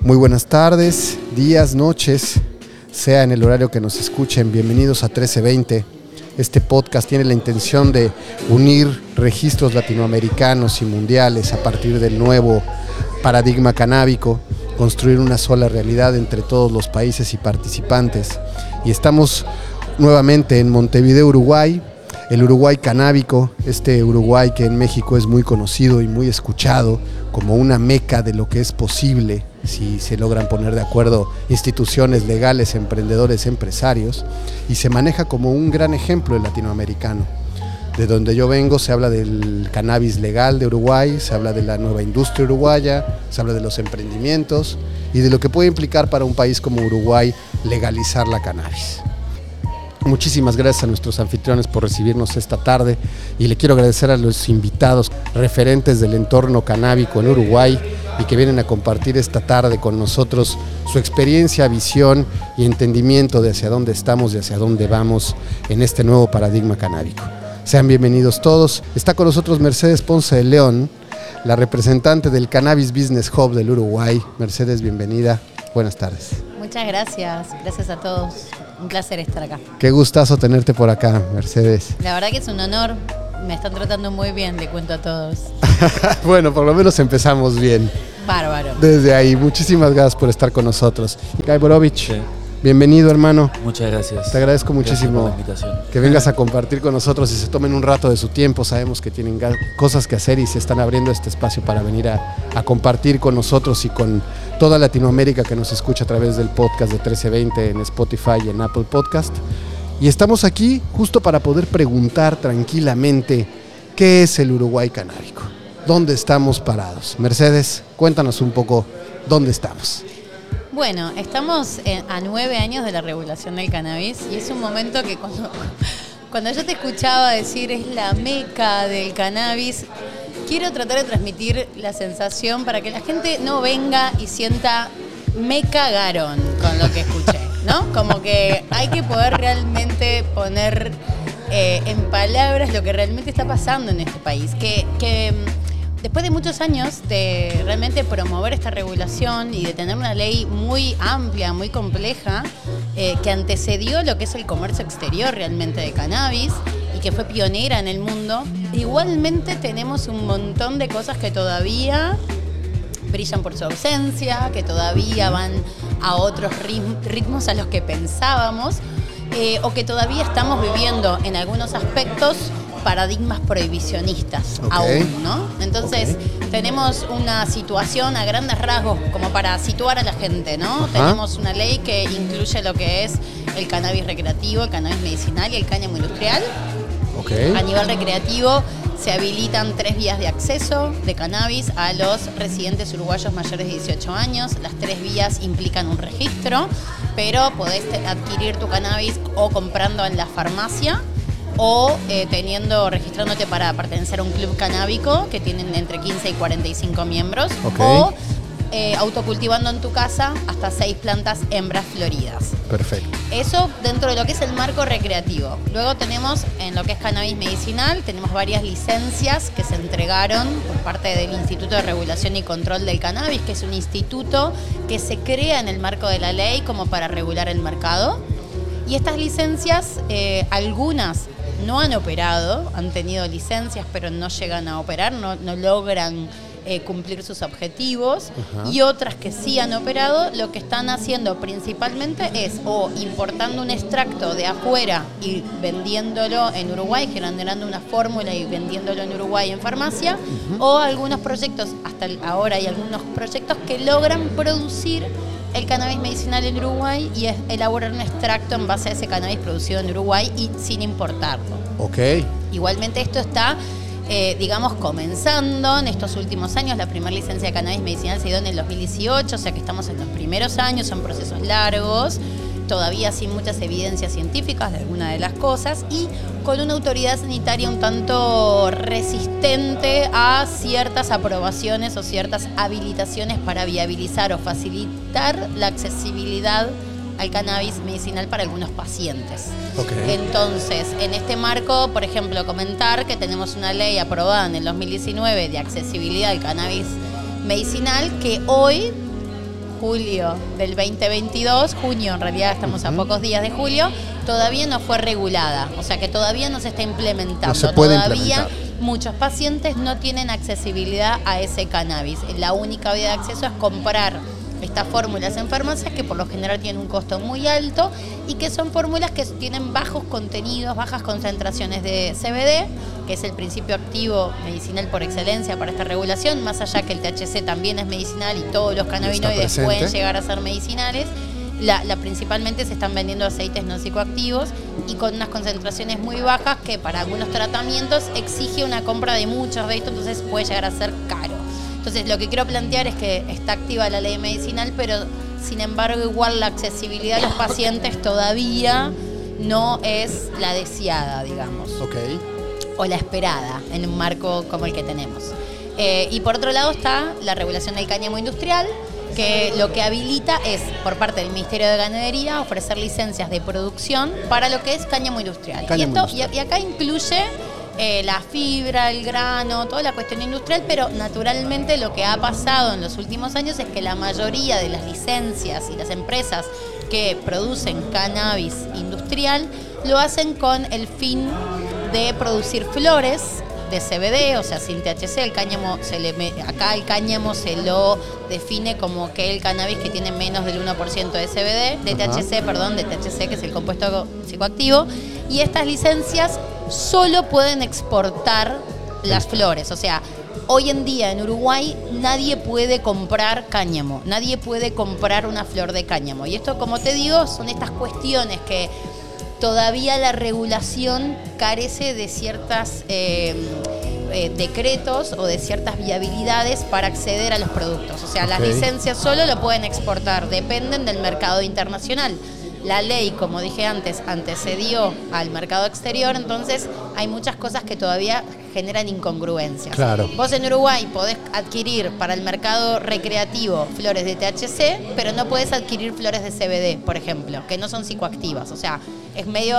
Muy buenas tardes, días, noches, sea en el horario que nos escuchen. Bienvenidos a 1320. Este podcast tiene la intención de unir registros latinoamericanos y mundiales a partir del nuevo paradigma canábico, construir una sola realidad entre todos los países y participantes. Y estamos nuevamente en Montevideo, Uruguay, el Uruguay canábico, este Uruguay que en México es muy conocido y muy escuchado como una meca de lo que es posible si se logran poner de acuerdo instituciones legales, emprendedores, empresarios, y se maneja como un gran ejemplo el latinoamericano. De donde yo vengo se habla del cannabis legal de Uruguay, se habla de la nueva industria uruguaya, se habla de los emprendimientos y de lo que puede implicar para un país como Uruguay legalizar la cannabis. Muchísimas gracias a nuestros anfitriones por recibirnos esta tarde y le quiero agradecer a los invitados referentes del entorno canábico en Uruguay y que vienen a compartir esta tarde con nosotros su experiencia, visión y entendimiento de hacia dónde estamos y hacia dónde vamos en este nuevo paradigma canábico. Sean bienvenidos todos. Está con nosotros Mercedes Ponce de León, la representante del Cannabis Business Hub del Uruguay. Mercedes, bienvenida. Buenas tardes. Muchas gracias. Gracias a todos. Un placer estar acá. Qué gustazo tenerte por acá, Mercedes. La verdad que es un honor. Me están tratando muy bien, le cuento a todos. bueno, por lo menos empezamos bien. Bárbaro. Desde ahí, muchísimas gracias por estar con nosotros. Guy Borovich, bienvenido hermano. Muchas gracias. Te agradezco muchísimo por la invitación. que vengas a compartir con nosotros y se tomen un rato de su tiempo. Sabemos que tienen cosas que hacer y se están abriendo este espacio para venir a, a compartir con nosotros y con toda Latinoamérica que nos escucha a través del podcast de 1320 en Spotify y en Apple Podcast. Y estamos aquí justo para poder preguntar tranquilamente qué es el Uruguay canábico, dónde estamos parados. Mercedes, cuéntanos un poco dónde estamos. Bueno, estamos a nueve años de la regulación del cannabis y es un momento que cuando, cuando yo te escuchaba decir es la meca del cannabis, quiero tratar de transmitir la sensación para que la gente no venga y sienta me cagaron con lo que escuché, ¿no? Como que hay que poder realmente poner eh, en palabras lo que realmente está pasando en este país. Que, que mm, después de muchos años de realmente promover esta regulación y de tener una ley muy amplia, muy compleja, eh, que antecedió lo que es el comercio exterior realmente de cannabis y que fue pionera en el mundo, igualmente tenemos un montón de cosas que todavía brillan por su ausencia, que todavía van a otros ritm- ritmos a los que pensábamos, eh, o que todavía estamos viviendo en algunos aspectos paradigmas prohibicionistas aún, ¿no? Entonces, tenemos una situación a grandes rasgos, como para situar a la gente, ¿no? Ajá. Tenemos una ley que incluye lo que es el cannabis recreativo, el cannabis medicinal y el cáñamo industrial. Ok. A nivel recreativo se habilitan tres vías de acceso de cannabis a los residentes uruguayos mayores de 18 años. Las tres vías implican un registro, pero podés adquirir tu cannabis o comprando en la farmacia o eh, teniendo, registrándote para pertenecer a un club canábico que tienen entre 15 y 45 miembros. Ok. O eh, autocultivando en tu casa hasta seis plantas hembras floridas. Perfecto. Eso dentro de lo que es el marco recreativo. Luego tenemos en lo que es cannabis medicinal, tenemos varias licencias que se entregaron por parte del Instituto de Regulación y Control del Cannabis, que es un instituto que se crea en el marco de la ley como para regular el mercado. Y estas licencias, eh, algunas no han operado, han tenido licencias pero no llegan a operar, no, no logran eh, cumplir sus objetivos Ajá. y otras que sí han operado, lo que están haciendo principalmente es o importando un extracto de afuera y vendiéndolo en Uruguay, generando una fórmula y vendiéndolo en Uruguay en farmacia, o algunos proyectos, hasta ahora hay algunos proyectos que logran producir el cannabis medicinal en Uruguay y es elaborar un extracto en base a ese cannabis producido en Uruguay y sin importarlo. Ok. Igualmente esto está, eh, digamos, comenzando en estos últimos años. La primera licencia de cannabis medicinal se dio en el 2018, o sea que estamos en los primeros años, son procesos largos, todavía sin muchas evidencias científicas de alguna de las cosas y con una autoridad sanitaria un tanto resistente a ciertas aprobaciones o ciertas habilitaciones para viabilizar o facilitar la accesibilidad al cannabis medicinal para algunos pacientes. Entonces, en este marco, por ejemplo, comentar que tenemos una ley aprobada en el 2019 de accesibilidad al cannabis medicinal que hoy julio del 2022, junio en realidad estamos a pocos días de julio, todavía no fue regulada, o sea que todavía no se está implementando. No se puede todavía implementar. muchos pacientes no tienen accesibilidad a ese cannabis. La única vía de acceso es comprar estas fórmulas en farmacias que por lo general tienen un costo muy alto y que son fórmulas que tienen bajos contenidos, bajas concentraciones de CBD, que es el principio activo medicinal por excelencia para esta regulación, más allá que el THC también es medicinal y todos los cannabinoides pueden llegar a ser medicinales. La, la- principalmente se están vendiendo aceites no psicoactivos y con unas concentraciones muy bajas que para algunos tratamientos exige una compra de muchos de estos, entonces puede llegar a ser caro. Entonces lo que quiero plantear es que está activa la ley medicinal, pero sin embargo igual la accesibilidad a los pacientes todavía no es la deseada, digamos Ok. o la esperada en un marco como el que tenemos. Eh, y por otro lado está la regulación del cáñamo industrial, que lo que habilita es, por parte del Ministerio de Ganadería, ofrecer licencias de producción para lo que es cáñamo industrial. Cáñamo y, esto, industrial. y- y acá incluye eh, la fibra, el grano, toda la cuestión industrial, pero naturalmente lo que ha pasado en los últimos años es que la mayoría de las licencias y las empresas que producen cannabis industrial lo hacen con el fin de producir flores de CBD, o sea, sin THC, el cáñamo se le acá el cáñamo se lo define como que el cannabis que tiene menos del 1% de CBD, de Ajá. THC, perdón, de THC, que es el compuesto psicoactivo, y estas licencias solo pueden exportar las flores, o sea, Hoy en día en Uruguay nadie puede comprar cáñamo, nadie puede comprar una flor de cáñamo. Y esto, como te digo, son estas cuestiones que todavía la regulación carece de ciertas eh, eh, decretos o de ciertas viabilidades para acceder a los productos. O sea, las licencias solo lo pueden exportar, dependen del mercado internacional. La ley, como dije antes, antecedió al mercado exterior, entonces hay muchas cosas que todavía generan incongruencias. Claro. Vos en Uruguay podés adquirir para el mercado recreativo flores de THC, pero no podés adquirir flores de CBD, por ejemplo, que no son psicoactivas. O sea, es medio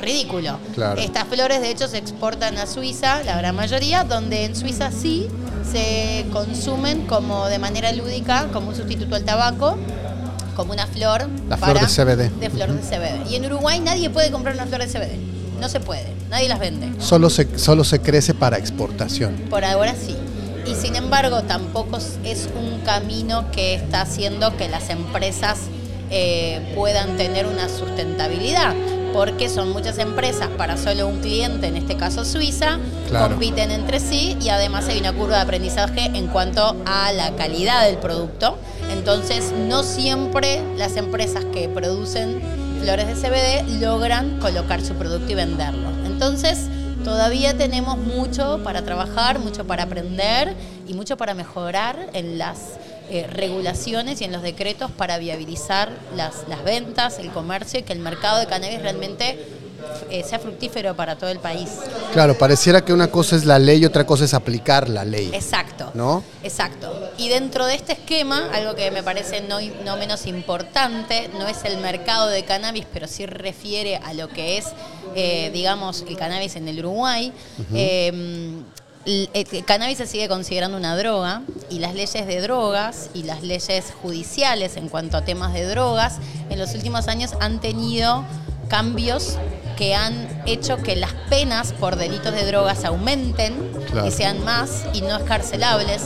ridículo. Claro. Estas flores, de hecho, se exportan a Suiza, la gran mayoría, donde en Suiza sí se consumen como de manera lúdica, como un sustituto al tabaco, como una flor. La flor de CBD. De flor de CBD. Y en Uruguay nadie puede comprar una flor de CBD. No se puede. Nadie las vende. Solo se, solo se crece para exportación. Por ahora sí. Y sin embargo, tampoco es un camino que está haciendo que las empresas eh, puedan tener una sustentabilidad. Porque son muchas empresas para solo un cliente, en este caso Suiza, Claro. compiten entre sí y además hay una curva de aprendizaje en cuanto a la calidad del producto. Entonces, no siempre las empresas que producen flores de CBD logran colocar su producto y venderlo. Entonces, todavía tenemos mucho para trabajar, mucho para aprender y mucho para mejorar en las eh, regulaciones y en los decretos para viabilizar las, las ventas, el comercio y que el mercado de cannabis realmente eh, sea fructífero para todo el país. Claro, pareciera que una cosa es la ley y otra cosa es aplicar la ley. Exacto. ¿No? Exacto. Y dentro de este esquema, algo que me parece no, no menos importante, no es el mercado de cannabis, pero sí refiere a lo que es, eh, digamos, el cannabis en el Uruguay. Eh, el, el cannabis se sigue considerando una droga y las leyes de drogas y las leyes judiciales en cuanto a temas de drogas en los últimos años han tenido cambios que han hecho que las penas por delitos de drogas aumenten Claro. y sean más y no escarcelables.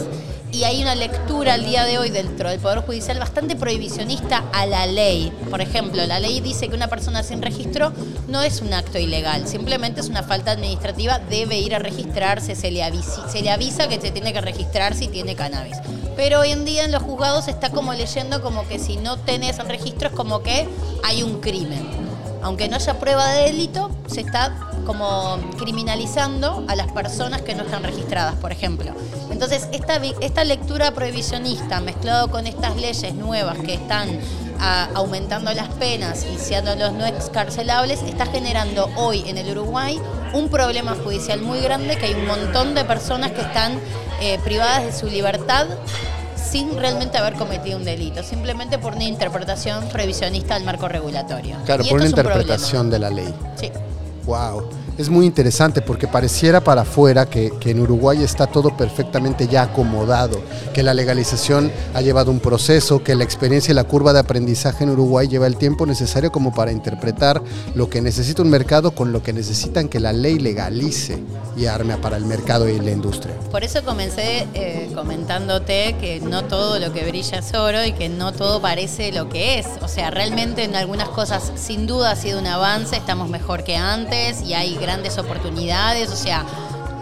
Y hay una lectura al día de hoy dentro del Poder Judicial bastante prohibicionista a la ley. Por ejemplo, la ley dice que una persona sin registro no es un acto ilegal, simplemente es una falta administrativa, debe ir a registrarse, se le, avisi- se le avisa que se tiene que registrar si tiene cannabis. Pero hoy en día en los juzgados está como leyendo como que si no tenés registro es como que hay un crimen aunque no haya prueba de delito, se está como criminalizando a las personas que no están registradas, por ejemplo. Entonces, esta, esta lectura prohibicionista mezclado con estas leyes nuevas que están ah, aumentando las penas y siéndolos no excarcelables, está generando hoy en el Uruguay un problema judicial muy grande, que hay un montón de personas que están eh, privadas de su libertad sin realmente haber cometido un delito, simplemente por una interpretación prohibicionista del marco regulatorio. Claro, Y por una un interpretación de la ley. Sí. Wow. Es muy interesante porque pareciera para afuera que, que en Uruguay está todo perfectamente ya acomodado que la legalización ha llevado un proceso, que la experiencia y la curva de aprendizaje en Uruguay lleva el tiempo necesario como para interpretar lo que necesita un mercado con lo que necesitan que la ley legalice y arme para el mercado y la industria. Por eso comencé eh, comentándote que no todo lo que brilla es oro y que no todo parece lo que es. O sea, realmente en algunas cosas sin duda ha sido un avance, estamos mejor que antes y hay grandes oportunidades. O sea,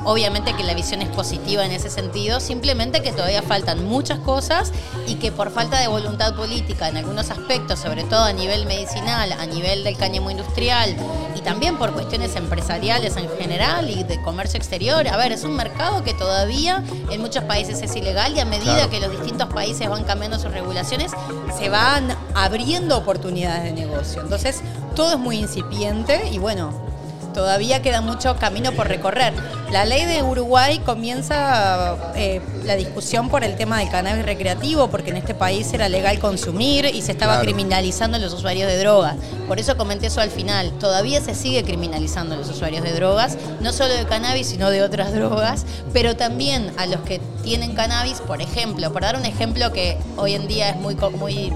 Obviamente que la visión es positiva en ese sentido, simplemente que todavía faltan muchas cosas y que por falta de voluntad política en algunos aspectos, sobre todo a nivel medicinal, a nivel del cáñamo industrial y también por cuestiones empresariales en general y de comercio exterior, a ver, es un mercado que todavía en muchos países es ilegal y a medida que los distintos países van cambiando sus regulaciones, se van abriendo oportunidades de negocio. Entonces, todo es muy incipiente y bueno, todavía queda mucho camino por recorrer. La ley de Uruguay comienza eh, la discusión por el tema del cannabis recreativo, porque en este país era legal consumir y se estaba criminalizando a los usuarios de drogas. Por eso comenté eso al final. Todavía se sigue criminalizando a los usuarios de drogas, no solo de cannabis, sino de otras drogas, pero también a los que tienen cannabis, por ejemplo, para dar un ejemplo que hoy en día es muy, muy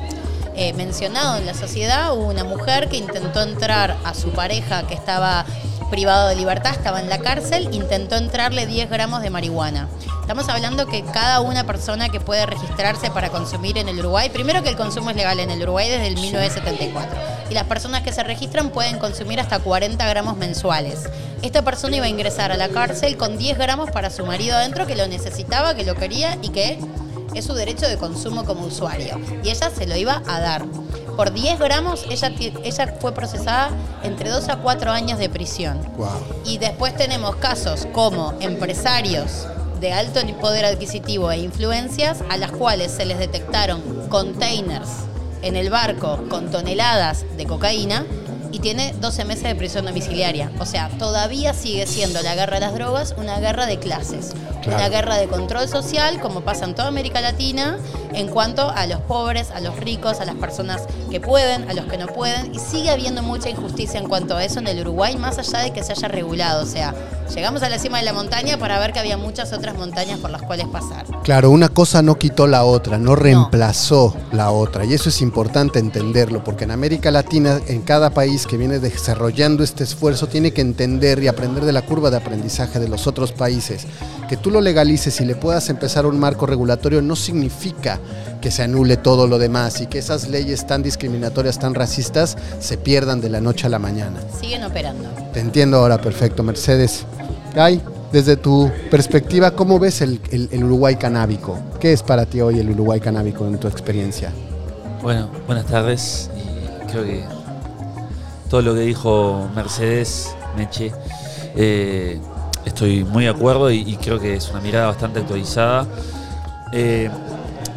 eh, mencionado en la sociedad, hubo una mujer que intentó entrar a su pareja que estaba privado de libertad, estaba en la cárcel, intentó entrarle 10 gramos de marihuana. Estamos hablando que cada una persona que puede registrarse para consumir en el Uruguay, primero que el consumo es legal en el Uruguay desde el 1974, y las personas que se registran pueden consumir hasta 40 gramos mensuales. Esta persona iba a ingresar a la cárcel con 10 gramos para su marido adentro que lo necesitaba, que lo quería y que es su derecho de consumo como usuario. Y ella se lo iba a dar por 10 gramos, ella, ella fue procesada entre 2 a 4 años de prisión. Y después tenemos casos como empresarios de alto poder adquisitivo e influencias a las cuales se les detectaron containers en el barco con toneladas de cocaína y tiene 12 meses de prisión domiciliaria. O sea, todavía sigue siendo la guerra de las drogas una guerra de clases, una guerra de control social, como pasa en toda América Latina, en cuanto a los pobres, a los ricos, a las personas que pueden, a los que no pueden, y sigue habiendo mucha injusticia en cuanto a eso en el Uruguay, más allá de que se haya regulado. O sea, llegamos a la cima de la montaña para ver que había muchas otras montañas por las cuales pasar. Claro, una cosa no quitó la otra, no reemplazó la otra, y eso es importante entenderlo, porque en América Latina, en cada país, que viene desarrollando este esfuerzo tiene que entender y aprender de la curva de aprendizaje de los otros países. Que tú lo legalices y le puedas empezar un marco regulatorio no significa que se anule todo lo demás y que esas leyes tan discriminatorias, tan racistas, se pierdan de la noche a la mañana. Siguen operando. Te entiendo ahora perfecto, Mercedes. Ay, desde tu perspectiva, ¿cómo ves el, el Uruguay canábico? ¿Qué es para ti hoy el Uruguay canábico en tu experiencia? Bueno, buenas tardes y creo que todo lo que dijo Mercedes Meche. Eh, estoy muy de acuerdo y, creo que es una mirada bastante actualizada. Eh,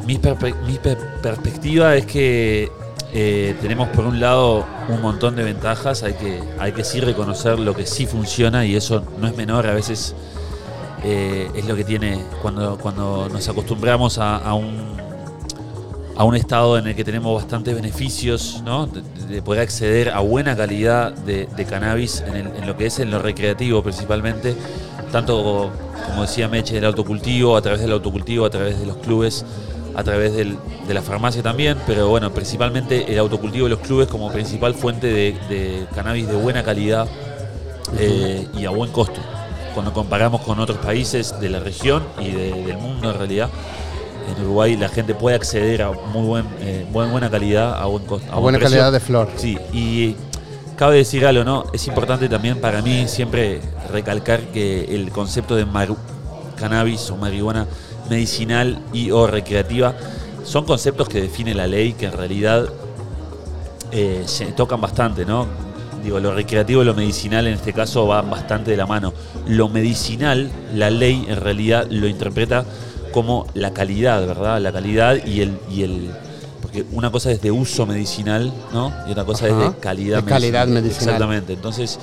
mi, perspectiva es que eh, tenemos por un lado un montón de ventajas, hay que, hay que sí reconocer lo que sí funciona y eso no es menor, a veces es lo que tiene cuando, cuando nos acostumbramos a un a un estado en el que tenemos bastantes beneficios, ¿no? de, poder acceder a buena calidad de, cannabis en, lo que es en lo recreativo principalmente, tanto como decía Meche, del autocultivo, a través del autocultivo, a través de los clubes, a través de la farmacia también, pero bueno, principalmente el autocultivo de los clubes como principal fuente de, cannabis de buena calidad eh, y a buen costo, cuando comparamos con otros países de la región y del mundo en realidad en Uruguay la gente puede acceder a muy buen, eh, buena calidad, a buen costo. A, buena calidad de flor. Sí, y cabe decir algo, ¿no? Es importante también para mí siempre recalcar que el concepto de cannabis o marihuana medicinal y o recreativa son conceptos que define la ley que en realidad eh, se tocan bastante, ¿no? Digo, lo recreativo y lo medicinal en este caso van bastante de la mano. Lo medicinal, la ley en realidad lo interpreta como la calidad, ¿verdad? La calidad y el, y el porque una cosa es de uso medicinal, ¿no? Y otra cosa es de calidad, de calidad medicinal. Exactamente. Entonces,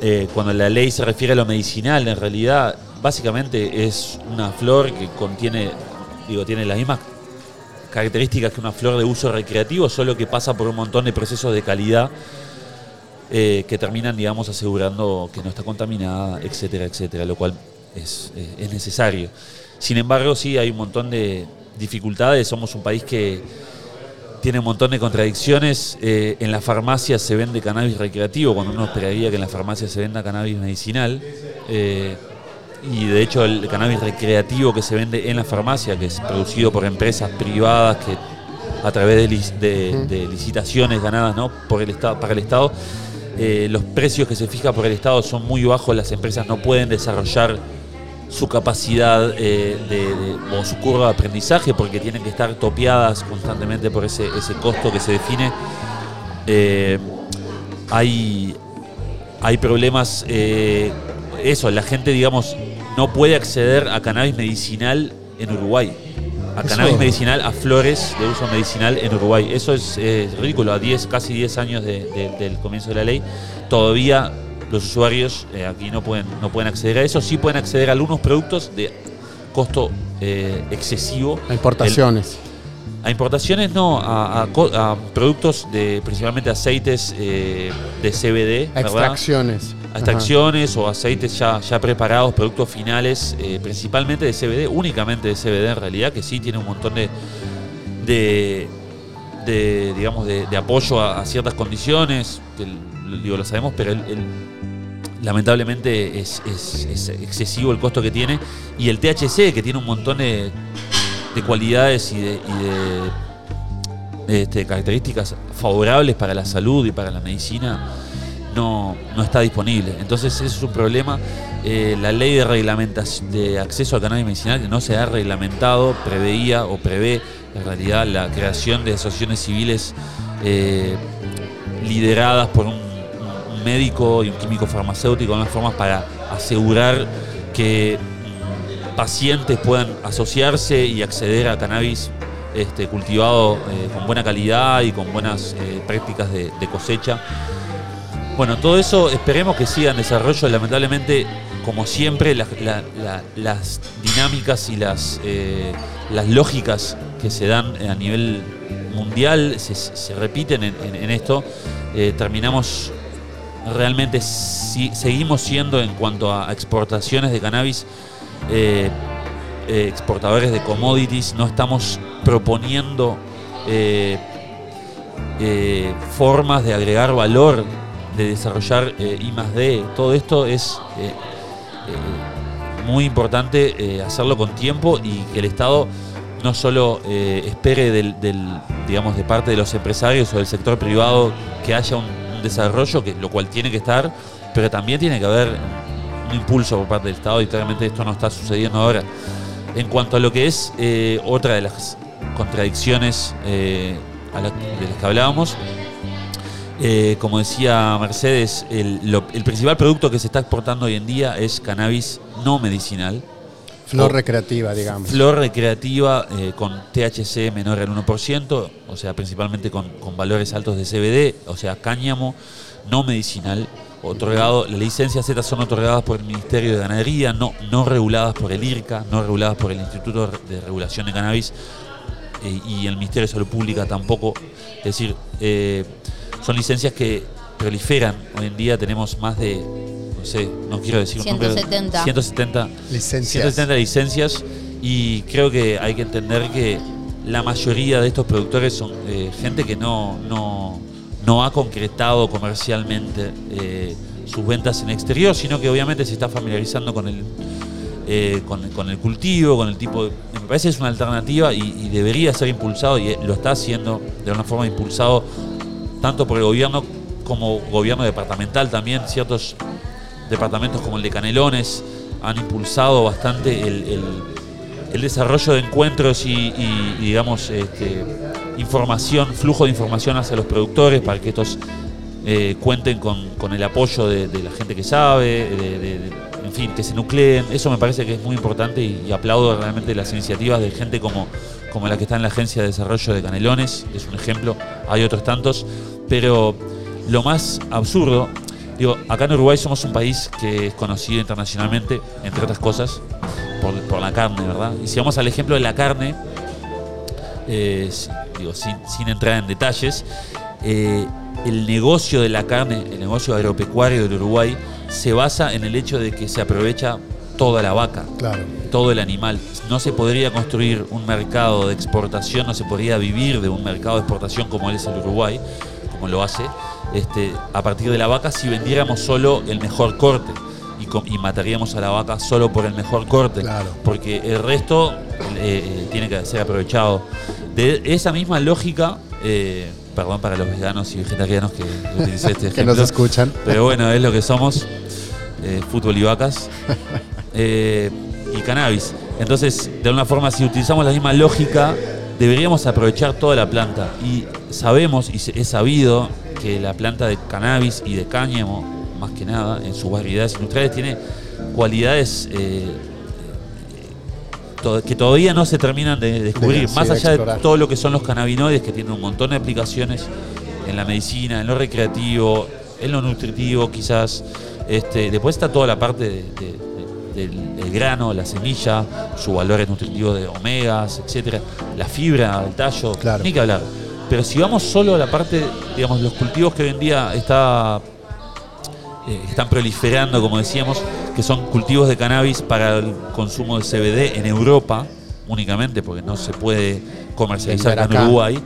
eh, cuando la ley se refiere a lo medicinal, en realidad, básicamente es una flor que contiene, digo, tiene las mismas características que una flor de uso recreativo, solo que pasa por un montón de procesos de calidad eh, que terminan, digamos, asegurando que no está contaminada, etcétera, etcétera. Lo cual es, es necesario. Sin embargo, sí hay un montón de dificultades. Somos un país que tiene un montón de contradicciones. Eh, en la farmacia se vende cannabis recreativo, cuando uno esperaría que en la farmacia se venda cannabis medicinal. Eh, y de hecho el cannabis recreativo que se vende en la farmacia, que es producido por empresas privadas que a través de, licitaciones ganadas ¿no? por el estado, para el Estado, eh, los precios que se fijan por el Estado son muy bajos, las empresas no pueden desarrollar su capacidad eh, de, o su curva de aprendizaje porque tienen que estar topeadas constantemente por ese, ese costo que se define. Eh, hay, hay problemas, eh, eso, la gente, digamos, no puede acceder a cannabis medicinal en Uruguay. A cannabis medicinal, a flores de uso medicinal en Uruguay. Eso es ridículo, a 10, casi 10 años del comienzo de la ley. Todavía los usuarios eh, aquí no pueden, no pueden acceder a eso, sí pueden acceder a algunos productos de costo eh, excesivo. A importaciones. a importaciones no, a, productos de principalmente aceites eh, de CBD. A extracciones. A extracciones o aceites ya, ya preparados, productos finales, principalmente de CBD, únicamente de CBD en realidad, que sí tiene un montón de, de, digamos, de, apoyo a, ciertas condiciones, digo, lo sabemos, pero el, lamentablemente es, excesivo el costo que tiene. Y el THC, que tiene un montón de, cualidades y de, este, características favorables para la salud y para la medicina, no, no está disponible. Entonces eso es un problema. Eh, la ley de reglamentación de acceso al cannabis medicinal que no se ha reglamentado preveía o prevé en realidad la creación de asociaciones civiles eh, lideradas por un médico y un químico farmacéutico, las formas para asegurar que pacientes puedan asociarse y acceder a cannabis este, cultivado eh, con buena calidad y con buenas eh, prácticas de, cosecha. Bueno, todo eso esperemos que siga en desarrollo. Lamentablemente, como siempre, las dinámicas y las, eh, las lógicas que se dan a nivel mundial se, repiten en, esto. terminamos realmente seguimos siendo en cuanto a exportaciones de cannabis eh, eh, exportadores de commodities, no estamos proponiendo eh, formas de agregar valor, de desarrollar I más D. Todo esto es muy importante hacerlo con tiempo y que el Estado no solo espere del, digamos, de parte de los empresarios o del sector privado que haya un desarrollo, que, lo cual tiene que estar, pero también tiene que haber un impulso por parte del Estado y claramente esto no está sucediendo ahora. En cuanto a lo que es eh, otra de las contradicciones eh, de las que hablábamos, eh, como decía Mercedes, el, el, principal producto que se está exportando hoy en día es cannabis no medicinal. Flor recreativa, digamos. Flor recreativa eh, con THC menor al 1%, o sea, principalmente con, valores altos de CBD, o sea, cáñamo no medicinal, otorgado, las licencias Z son otorgadas por el Ministerio de Ganadería, no, no reguladas por el IRCA, no reguladas por el Instituto de Regulación de Cannabis eh, y el Ministerio de Salud Pública tampoco. Es decir, son licencias que proliferan. Hoy en día tenemos más de no sé, no quiero decir 170. 170 licencias. 170 licencias y creo que hay que entender que la mayoría de estos productores son eh, gente que no, no, ha concretado comercialmente eh, sus ventas en exterior, sino que obviamente se está familiarizando con el, eh, con, el cultivo, con el tipo de... Me parece que es una alternativa y, y, debería ser impulsado y lo está haciendo de una forma impulsado tanto por el gobierno como gobierno departamental también, ciertos departamentos como el de Canelones han impulsado bastante el, desarrollo de encuentros y, digamos, este, información, flujo de información hacia los productores para que estos eh, cuenten con, el apoyo de, la gente que sabe, en fin, que se nucleen. Eso me parece que es muy importante y, aplaudo realmente las iniciativas de gente como, como la que está en la Agencia de Desarrollo de Canelones, es un ejemplo, hay otros tantos, pero lo más absurdo Digo, acá en Uruguay somos un país que es conocido internacionalmente, entre otras cosas, por, la carne, ¿verdad? Y si vamos al ejemplo de la carne, eh, digo, sin, entrar en detalles, eh, el negocio de la carne, el negocio agropecuario del Uruguay, se basa en el hecho de que se aprovecha toda la vaca, Claro. todo el animal. No se podría construir un mercado de exportación, no se podría vivir de un mercado de exportación como es el Uruguay, como lo hace, este, a partir de la vaca si vendiéramos solo el mejor corte. Y, y mataríamos a la vaca solo por el mejor corte. Claro. Porque el resto eh, eh, tiene que ser aprovechado. De esa misma lógica, eh, perdón para los veganos y vegetarianos que utilicé este Que nos escuchan. Pero bueno, es lo que somos. eh, fútbol y vacas. Y cannabis. Entonces, de alguna forma, si utilizamos la misma lógica, deberíamos aprovechar toda la planta. Y sabemos, y es sabido, que la planta de cannabis y de cáñamo, más que nada, en sus variedades industriales, tiene cualidades eh, to- que todavía no se terminan de descubrir, De- más allá de todo lo que son los cannabinoides, que tienen un montón de aplicaciones en la medicina, en lo recreativo, en lo nutritivo quizás. Este, después está toda la parte de- del, del grano, la semilla, sus valores nutritivos de omegas, etcétera, la fibra, el tallo, Claro. ni que hablar. Pero si vamos solo a la parte, digamos, los cultivos que hoy en día está eh, están proliferando, como decíamos, que son cultivos de cannabis para el consumo de CBD en Europa únicamente, porque no se puede comercializar acá en. Uruguay,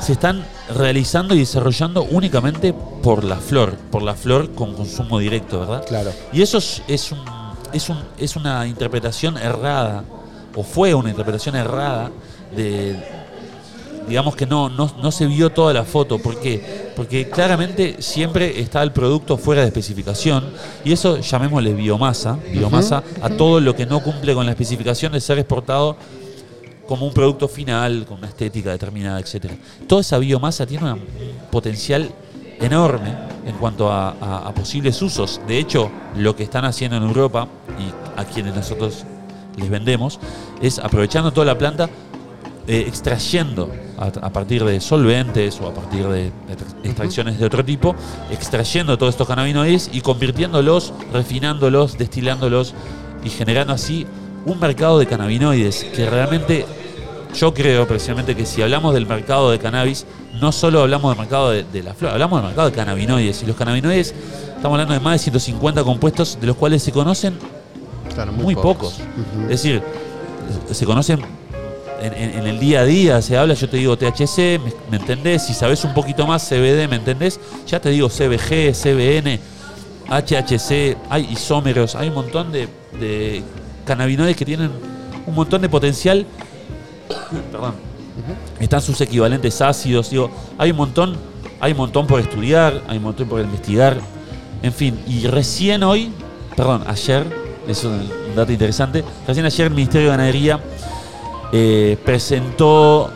se están realizando y desarrollando únicamente por la flor, por la flor con consumo directo, ¿verdad? Claro. Y eso es, es, un- es, un- es una interpretación errada, o fue una interpretación errada de, digamos que no, no, no se vio toda la foto. ¿Por qué? Porque claramente siempre está el producto fuera de especificación y eso llamémosle biomasa, biomasa a todo lo que no cumple con la especificación de ser exportado como un producto final, con una estética determinada, etcétera. Toda esa biomasa tiene un potencial enorme en cuanto a, a- a posibles usos. De hecho, lo que están haciendo en Europa y a quienes nosotros les vendemos es aprovechando toda la planta, eh, extrayendo a, a partir de solventes o a partir de, de extracciones de otro tipo, extrayendo todos estos cannabinoides y convirtiéndolos, refinándolos, destilándolos y generando así un mercado de cannabinoides que realmente yo creo precisamente que si hablamos del mercado de cannabis, no solo hablamos del mercado de, de la flor, hablamos del mercado de cannabinoides. Y los cannabinoides, estamos hablando de más de 150 compuestos, de los cuales se conocen Claro, muy, pocos. Es decir, se conocen en, en- en el día a día, se habla, yo te digo THC, me, me entendés, si sabes un poquito más CBD, ¿me entendés? Ya te digo CBG, CBN, HHC, hay isómeros, hay un montón de, de cannabinoides que tienen un montón de potencial. Perdón. Están sus equivalentes ácidos, digo, hay un montón, hay un montón por estudiar, hay un montón por investigar, en fin, y recién hoy, perdón, ayer, es un, dato interesante, recién ayer el Ministerio de Ganadería eh, presentó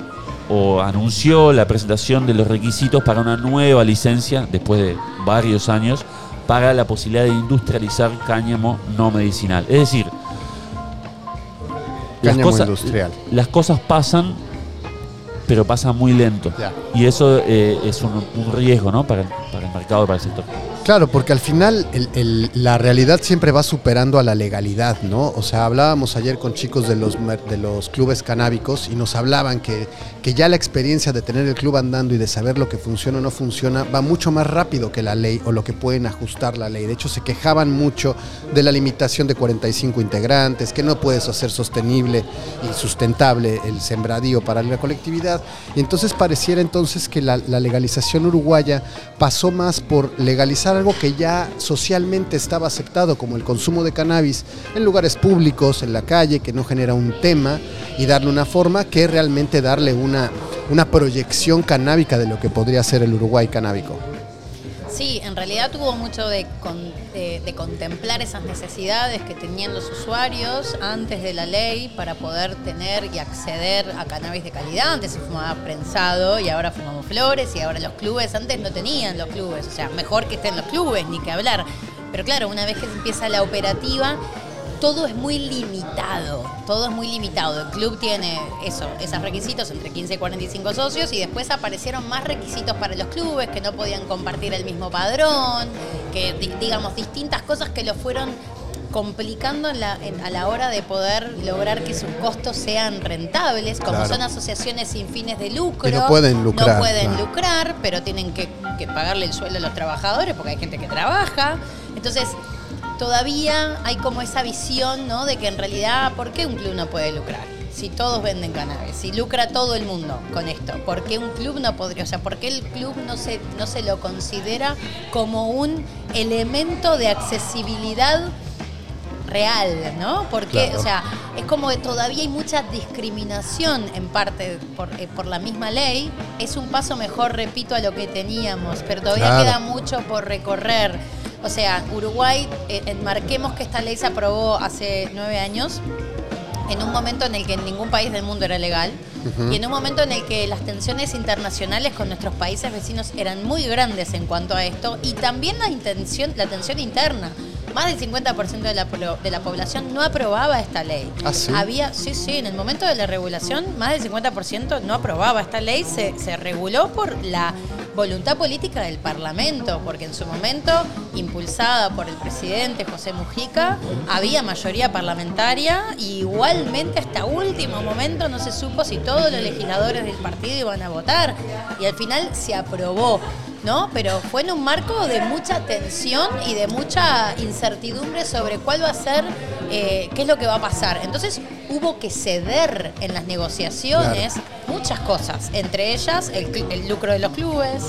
o anunció la presentación de los requisitos para una nueva licencia, después de varios años, para la posibilidad de industrializar cáñamo no medicinal. Es decir, las Cáñamo cosas, industrial. las cosas pasan, pero pasan muy lento. Ya. Y eso eh, es un, un riesgo ¿no? para, el, para el mercado, para el sector. Claro, porque al final el- el- la realidad siempre va superando a la legalidad, ¿no? O sea, hablábamos ayer con chicos de los, de los clubes canábicos y nos hablaban que, que ya la experiencia de tener el club andando y de saber lo que funciona o no funciona va mucho más rápido que la ley o lo que pueden ajustar la ley. De hecho, se quejaban mucho de la limitación de 45 integrantes, que no puedes hacer sostenible y sustentable el sembradío para la colectividad. Y entonces pareciera entonces que la, legalización uruguaya pasó más por legalizar algo que ya socialmente estaba aceptado, como el consumo de cannabis en lugares públicos, en la calle, que no genera un tema, y darle una forma que realmente darle una, una proyección canábica de lo que podría ser el Uruguay canábico. Sí, en realidad tuvo mucho de, con- de- contemplar esas necesidades que tenían los usuarios antes de la ley para poder tener y acceder a cannabis de calidad. Antes se fumaba prensado y ahora fumamos flores y ahora los clubes, antes no tenían los clubes, o sea, mejor que estén los clubes, ni que hablar. Pero claro, una vez que empieza la operativa, todo es muy limitado, todo es muy limitado. El club tiene eso, esos requisitos entre 15 y 45 socios y después aparecieron más requisitos para los clubes que no podían compartir el mismo padrón, que di- digamos distintas cosas que lo fueron complicando en la- en- a la hora de poder lograr que sus costos sean rentables, como Claro. son asociaciones sin fines de lucro. Que no pueden lucrar, No pueden lucrar, pero tienen que, que pagarle el sueldo a los trabajadores porque hay gente que trabaja. Entonces, todavía hay como esa visión, ¿no? De que en realidad, ¿por qué un club no puede lucrar? Si todos venden cannabis, si lucra todo el mundo con esto, ¿por qué un club no podría? O sea, ¿por qué el club no se, no se lo considera como un elemento de accesibilidad real, ¿no? Porque, Claro. o sea, es como que todavía hay mucha discriminación en parte por, eh, por la misma ley. Es un paso mejor, repito, a lo que teníamos, pero todavía Claro. queda mucho por recorrer. O sea, Uruguay, eh, enmarquemos que esta ley se aprobó hace nueve años, en un momento en el que en ningún país del mundo era legal y en un momento en el que las tensiones internacionales con nuestros países vecinos eran muy grandes en cuanto a esto y también la intención, la tensión interna. Más del 50% de la, de la población no aprobaba esta ley. ¿Ah, sí? Había, sí, sí, en el momento de la regulación, más del 50% no aprobaba esta ley. Se, se reguló por la voluntad política del Parlamento, porque en su momento, impulsada por el presidente José Mujica, había mayoría parlamentaria y igualmente hasta último momento no se supo si todos los legisladores del partido iban a votar y al final se aprobó. ¿No? Pero fue en un marco de mucha tensión y de mucha incertidumbre sobre cuál va a ser, eh, qué es lo que va a pasar. Entonces hubo que ceder en las negociaciones muchas cosas, entre ellas el, lucro de los clubes,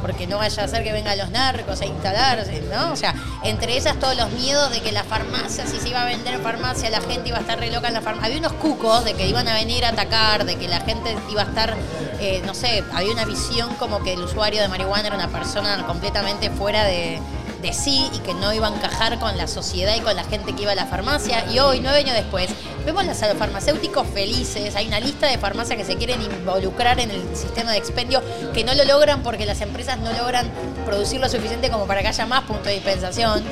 porque no vaya a ser que vengan los narcos a instalarse, ¿no? O sea, entre ellas todos los miedos de que la farmacia, si se iba a vender en farmacia, la gente iba a estar re loca en la farmacia. Había unos cucos de que iban a venir a atacar, de que la gente iba a estar, eh, no sé, había una visión como que el usuario de marihuana era una persona completamente fuera de, de sí y que no iba a encajar con la sociedad y con la gente que iba a la farmacia. Y hoy, nueve años después, vemos a los farmacéuticos felices. Hay una lista de farmacias que se quieren involucrar en el sistema de expendio que no lo logran porque las empresas no logran producir lo suficiente como para que haya más puntos de dispensación.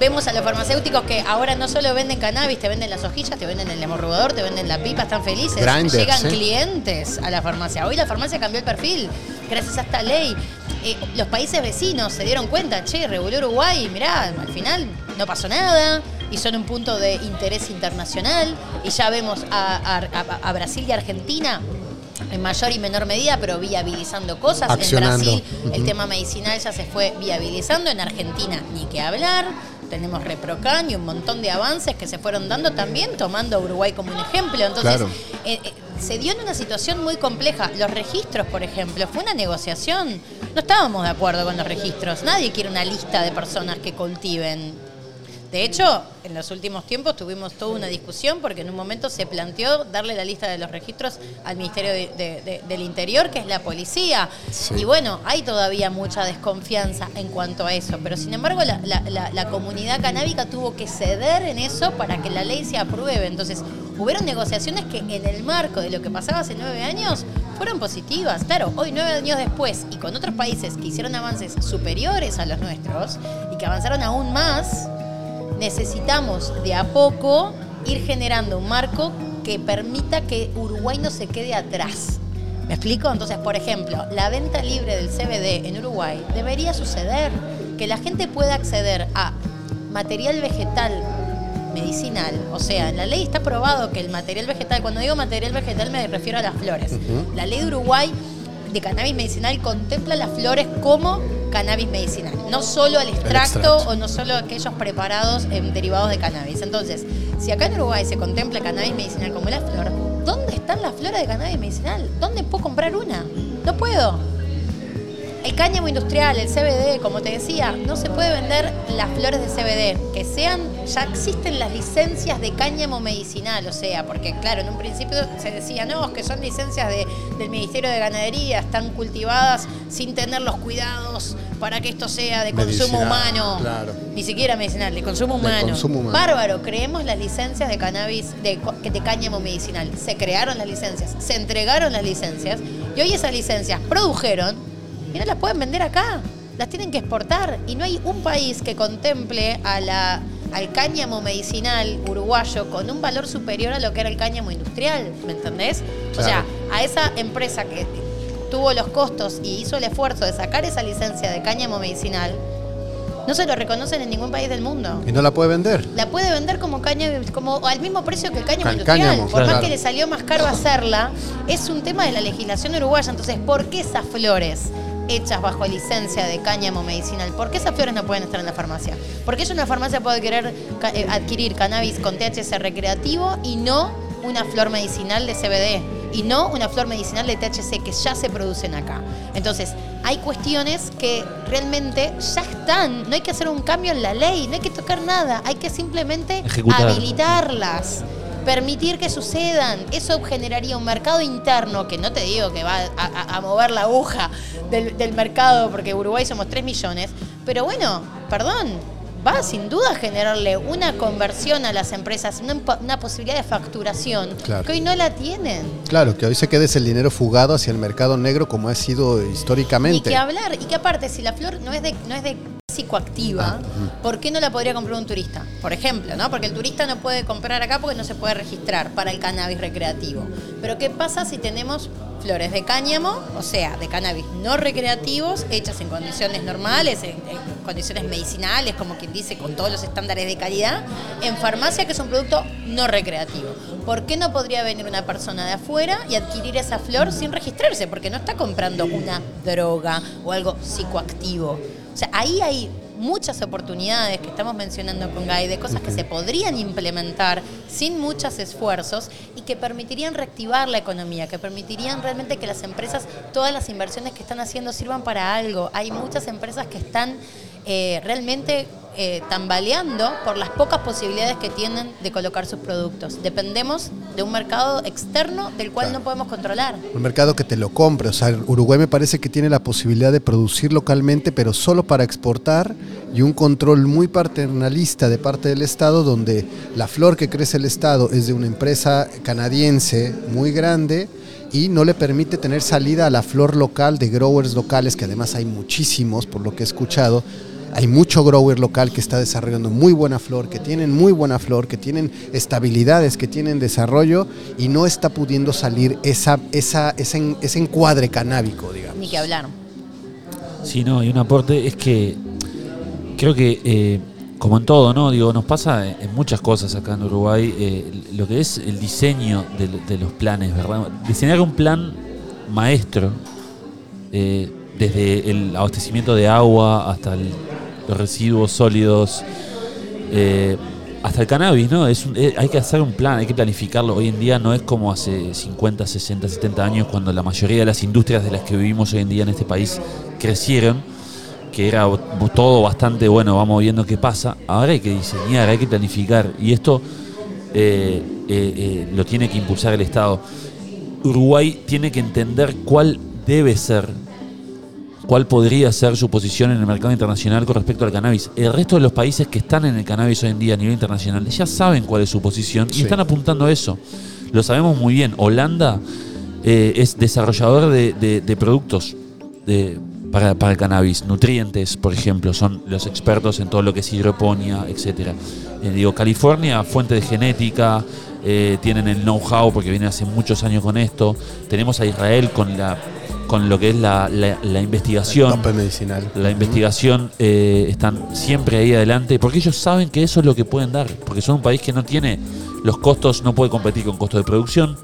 Vemos a los farmacéuticos que ahora no solo venden cannabis, te venden las hojillas, te venden el hemorrugador, te venden la pipa, están felices. Grinders, Llegan ¿eh? clientes a la farmacia. Hoy la farmacia cambió el perfil gracias a esta ley. Eh, los países vecinos se dieron cuenta, che, reguló Uruguay, mirá, al final no pasó nada y son un punto de interés internacional y ya vemos a, a- a- a Brasil y Argentina en mayor y menor medida, pero viabilizando cosas. Accionando. En Brasil el tema medicinal ya se fue viabilizando, en Argentina ni que hablar. Tenemos Reprocan y un montón de avances que se fueron dando también, tomando a Uruguay como un ejemplo. Entonces, Claro. eh, eh, se dio en una situación muy compleja. Los registros, por ejemplo, fue una negociación. No estábamos de acuerdo con los registros. Nadie quiere una lista de personas que cultiven. De hecho, en los últimos tiempos tuvimos toda una discusión porque en un momento se planteó darle la lista de los registros al Ministerio de- de- de- del Interior, que es la policía. Sí. Y bueno, hay todavía mucha desconfianza en cuanto a eso, pero sin embargo la, la- la- la comunidad canábica tuvo que ceder en eso para que la ley se apruebe. Entonces, hubieron negociaciones que en el marco de lo que pasaba hace nueve años fueron positivas. Claro, hoy nueve años después y con otros países que hicieron avances superiores a los nuestros y que avanzaron aún más, necesitamos de a poco ir generando un marco que permita que Uruguay no se quede atrás. ¿Me explico? Entonces, por ejemplo, la venta libre del CBD en Uruguay debería suceder. Que la gente pueda acceder a material vegetal medicinal. O sea, en la ley está probado que el material vegetal, cuando digo material vegetal me refiero a las flores. La ley de Uruguay de cannabis medicinal contempla las flores como cannabis medicinal, no solo al extracto, extracto. o no solo aquellos preparados en derivados de cannabis. Entonces, si acá en Uruguay se contempla cannabis medicinal como la flor, ¿dónde están las flores de cannabis medicinal? ¿Dónde puedo comprar una? No puedo. El cáñamo industrial, el CBD, como te decía, no se puede vender las flores de CBD, que sean, ya existen las licencias de cáñamo medicinal, o sea, porque claro, en un principio se decía, no, es que son licencias de- del Ministerio de Ganadería, están cultivadas sin tener los cuidados para que esto sea de consumo Medicinal, humano. claro. Ni siquiera medicinal, de consumo De humano. consumo humano. Bárbaro, creemos las licencias de cannabis, de, de cáñamo medicinal. Se crearon las licencias, se entregaron las licencias y hoy esas licencias produjeron y no las pueden vender acá. Las tienen que exportar y no hay un país que contemple a la, al cáñamo medicinal uruguayo con un valor superior a lo que era el cáñamo industrial, ¿me entendés? O sea, a esa empresa que tuvo los costos y hizo el esfuerzo de sacar esa licencia de cáñamo medicinal, no se lo reconocen en ningún país del mundo. Y no la puede vender. La puede vender como cáñamo, como al mismo precio que el cáñamo Al industrial. cáñamo, Por más que le salió más caro hacerla, es un tema de la legislación uruguaya. Entonces, ¿por qué esas flores hechas bajo licencia de cáñamo medicinal, ¿por qué esas flores no pueden estar en la farmacia? ¿Por qué una farmacia puede querer eh, adquirir cannabis con THC recreativo y no una flor medicinal de CBD? y no una flor medicinal de THC que ya se producen acá. Entonces, hay cuestiones que realmente ya están, no hay que hacer un cambio en la ley, no hay que tocar nada, hay que simplemente habilitarlas permitir que sucedan. Eso generaría un mercado interno, que no te digo que va a, mover la aguja del, del, mercado, porque Uruguay somos 3 millones, pero bueno, perdón, va sin duda a generarle una conversión a las empresas, una, posibilidad de facturación que hoy no la tienen. Claro, que hoy se quede el dinero fugado hacia el mercado negro como ha sido históricamente. Y que hablar, y que aparte, si la flor no es de, no es de psicoactiva, ah, ¿por qué no la podría comprar un turista? Por ejemplo, ¿no? Porque el turista no puede comprar acá porque no se puede registrar para el cannabis recreativo. Pero ¿qué pasa si tenemos flores de cáñamo, o sea, de cannabis no recreativos, hechas en condiciones normales, en, condiciones medicinales, como quien dice, con todos los estándares de calidad, en farmacia, que es un producto no recreativo. ¿Por qué no podría venir una persona de afuera y adquirir esa flor sin registrarse? Porque no está comprando una droga o algo psicoactivo. O sea, ahí hay muchas oportunidades que estamos mencionando con Guy, de cosas que se podrían implementar sin muchos esfuerzos y que permitirían reactivar la economía, que permitirían realmente que las empresas, todas las inversiones que están haciendo sirvan para algo. Hay muchas empresas que están eh, realmente eh, tambaleando por las pocas posibilidades que tienen de colocar sus productos. Dependemos de un mercado externo del cual no podemos controlar. Un mercado que te lo compre. O sea, Uruguay me parece que tiene la posibilidad de producir localmente, pero solo para exportar y un control muy paternalista de parte del Estado, donde la flor que crece el Estado es de una empresa canadiense muy grande y no le permite tener salida a la flor local de growers locales, que además hay muchísimos, por lo que he escuchado, hay mucho grower local que está desarrollando muy buena flor, que tienen muy buena flor, que tienen estabilidades, que tienen desarrollo y no está pudiendo salir esa, esa, ese, ese encuadre canábico, digamos. Ni que hablar. Sí, no, y un aporte es que creo que, eh, como en todo, ¿no? Digo, nos pasa en muchas cosas acá en Uruguay, eh, lo que es el diseño de, los planes, ¿verdad? Diseñar un plan maestro, eh, desde el abastecimiento de agua hasta el residuos sólidos, eh, hasta el cannabis, ¿no? Es eh, hay que hacer un plan, hay que planificarlo. Hoy en día no es como hace 50, 60, 70 años cuando la mayoría de las industrias de las que vivimos hoy en día en este país crecieron, que era todo bastante bueno, vamos viendo qué pasa. Ahora hay que diseñar, hay que planificar y esto eh, lo tiene que impulsar el Estado. Uruguay tiene que entender cuál debe ser cuál podría ser su posición en el mercado internacional con respecto al cannabis. El resto de los países que están en el cannabis hoy en día a nivel internacional ya saben cuál es su posición y están apuntando a eso. Lo sabemos muy bien. Holanda eh, es desarrollador de, productos para, el cannabis, nutrientes, por ejemplo, son los expertos en todo lo que es hidroponía, etcétera. Eh, digo, California, fuente de genética, eh, tienen el know-how porque vienen hace muchos años con esto. Tenemos a Israel con la con lo que es la, la, investigación. medicinal. La investigación eh, están siempre ahí adelante, porque ellos saben que eso es lo que pueden dar, porque son un país que no tiene los costos, no puede competir con costos de producción,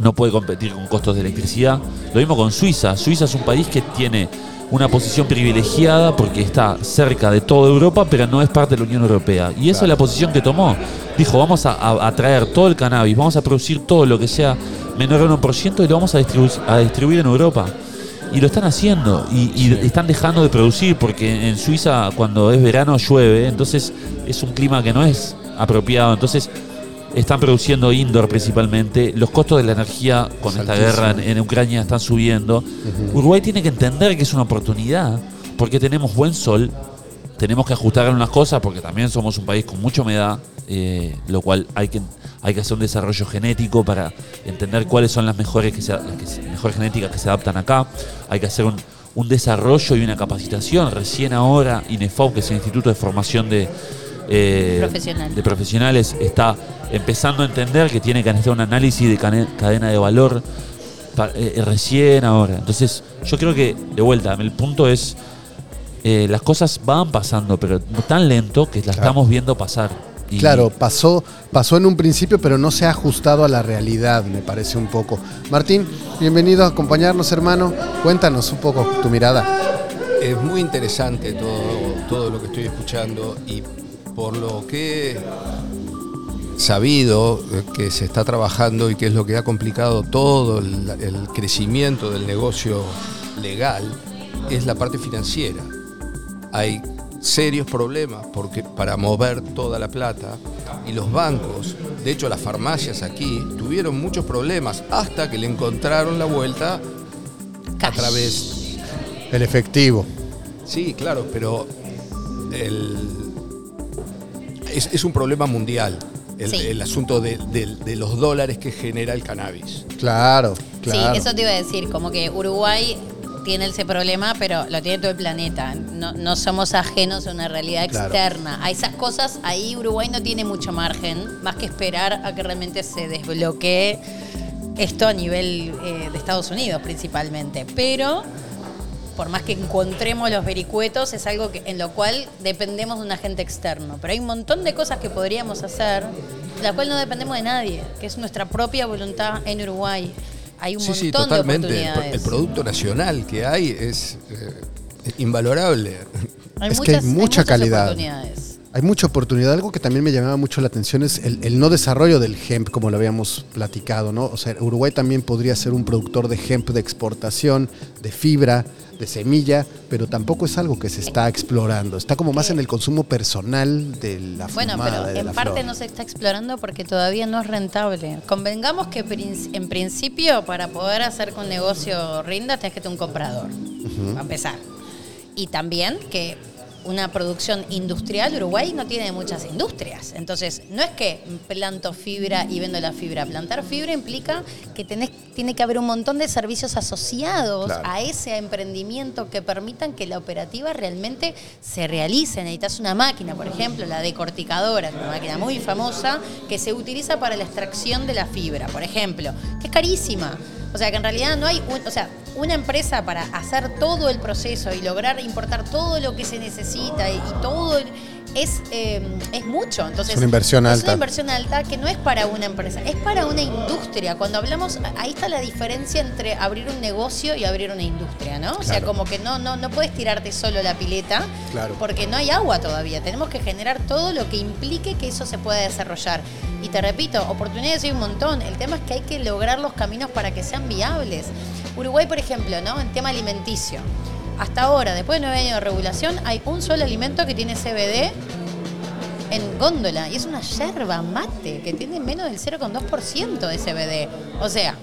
no puede competir con costos de electricidad. Lo mismo con Suiza. Suiza es un país que tiene una posición privilegiada porque está cerca de toda Europa, pero no es parte de la Unión Europea. Y esa es la posición que tomó. Dijo, vamos a, traer todo el cannabis, vamos a producir todo lo que sea menor al 1% y lo vamos a distribuir, a distribuir en Europa. Y lo están haciendo y, están dejando de producir porque en Suiza cuando es verano llueve, entonces es un clima que no es apropiado. Entonces están produciendo indoor principalmente. Los costos de la energía con esta guerra en, Ucrania están subiendo. Uruguay tiene que entender que es una oportunidad porque tenemos buen sol. Tenemos que ajustar unas cosas porque también somos un país con mucha humedad, eh, lo cual hay que hay que hacer un desarrollo genético para entender cuáles son las mejores, que las mejores genéticas que se adaptan acá. Hay que hacer un, desarrollo y una capacitación. Recién ahora INEFOP, que es el Instituto de Formación de, eh, de profesionales, está empezando a entender que tiene que hacer un análisis de cadena de valor eh, recién ahora. Entonces, yo creo que, de vuelta, el punto es, eh, las cosas van pasando, pero tan lento que las estamos viendo pasar. Claro, pasó, pasó en un principio, pero no se ha ajustado a la realidad, me parece un poco. Martín, bienvenido a acompañarnos, hermano. Cuéntanos un poco tu mirada. es muy interesante todo, todo lo que estoy escuchando y por lo que he sabido eh, que se está trabajando y que es lo que ha complicado todo el, el crecimiento del negocio legal, es la parte financiera. Hay serios problemas porque para mover toda la plata y los bancos, de hecho las farmacias aquí tuvieron muchos problemas hasta que le encontraron la vuelta a través El efectivo. Sí, claro, pero el- es, es un problema mundial el, Sí. el asunto de, de- de los dólares que genera el cannabis. Claro, claro. Sí, eso te iba a decir, como que Uruguay tiene ese problema, pero lo tiene todo el planeta. No, no somos ajenos a una realidad Claro. externa. A esas cosas, ahí Uruguay no tiene mucho margen, más que esperar a que realmente se desbloquee esto a nivel eh, de Estados Unidos principalmente. Pero por más que encontremos los vericuetos, es algo que, en lo cual dependemos de un agente externo. Pero hay un montón de cosas que podríamos hacer, de la cual no dependemos de nadie, que es nuestra propia voluntad en Uruguay. Hay un Sí, montón sí, de totalmente. El, oportunidades. el producto nacional que hay es eh, invalorable. Hay Es que hay muchas, mucha muchas calidad. oportunidades. Hay mucha oportunidad. Algo que también me llamaba mucho la atención es el, el no desarrollo del hemp, como lo habíamos platicado, ¿no? O sea, Uruguay también podría ser un productor de hemp de exportación, de fibra, de semilla, pero tampoco es algo que se está explorando. Está como más en el consumo personal de la Bueno, fumada, pero de en la parte flor. no se está explorando porque todavía no es rentable. Convengamos que en principio para poder hacer que un negocio rinda tenés que tener un comprador, a empezar. Y también que una producción industrial, Uruguay no tiene muchas industrias. Entonces, no es que planto fibra y vendo la fibra. Plantar fibra implica que tenés, tiene que haber un montón de servicios asociados Claro. a ese emprendimiento que permitan que la operativa realmente se realice. Necesitas una máquina, por ejemplo, la decorticadora, una máquina muy famosa que se utiliza para la extracción de la fibra, por ejemplo, que es carísima. O sea, que en realidad no hay, o sea, una empresa para hacer todo el proceso y lograr importar todo lo que se necesita y, y todo el- es, eh, es mucho. Entonces, Es una inversión es alta. una inversión alta que no es para una empresa, es para una industria. Cuando hablamos, ahí está la diferencia entre abrir un negocio y abrir una industria, ¿no? O sea, como que no, no, no puedes tirarte solo la pileta Claro. porque no hay agua todavía. Tenemos que generar todo lo que implique que eso se pueda desarrollar. Y te repito, oportunidades hay un montón. El tema es que hay que lograr los caminos para que sean viables. Uruguay, por ejemplo, ¿no? En tema alimenticio. Hasta ahora, después de nueve años de regulación, hay un solo alimento que tiene CBD en góndola y es una yerba mate que tiene menos del 0,2% de CBD. O sea,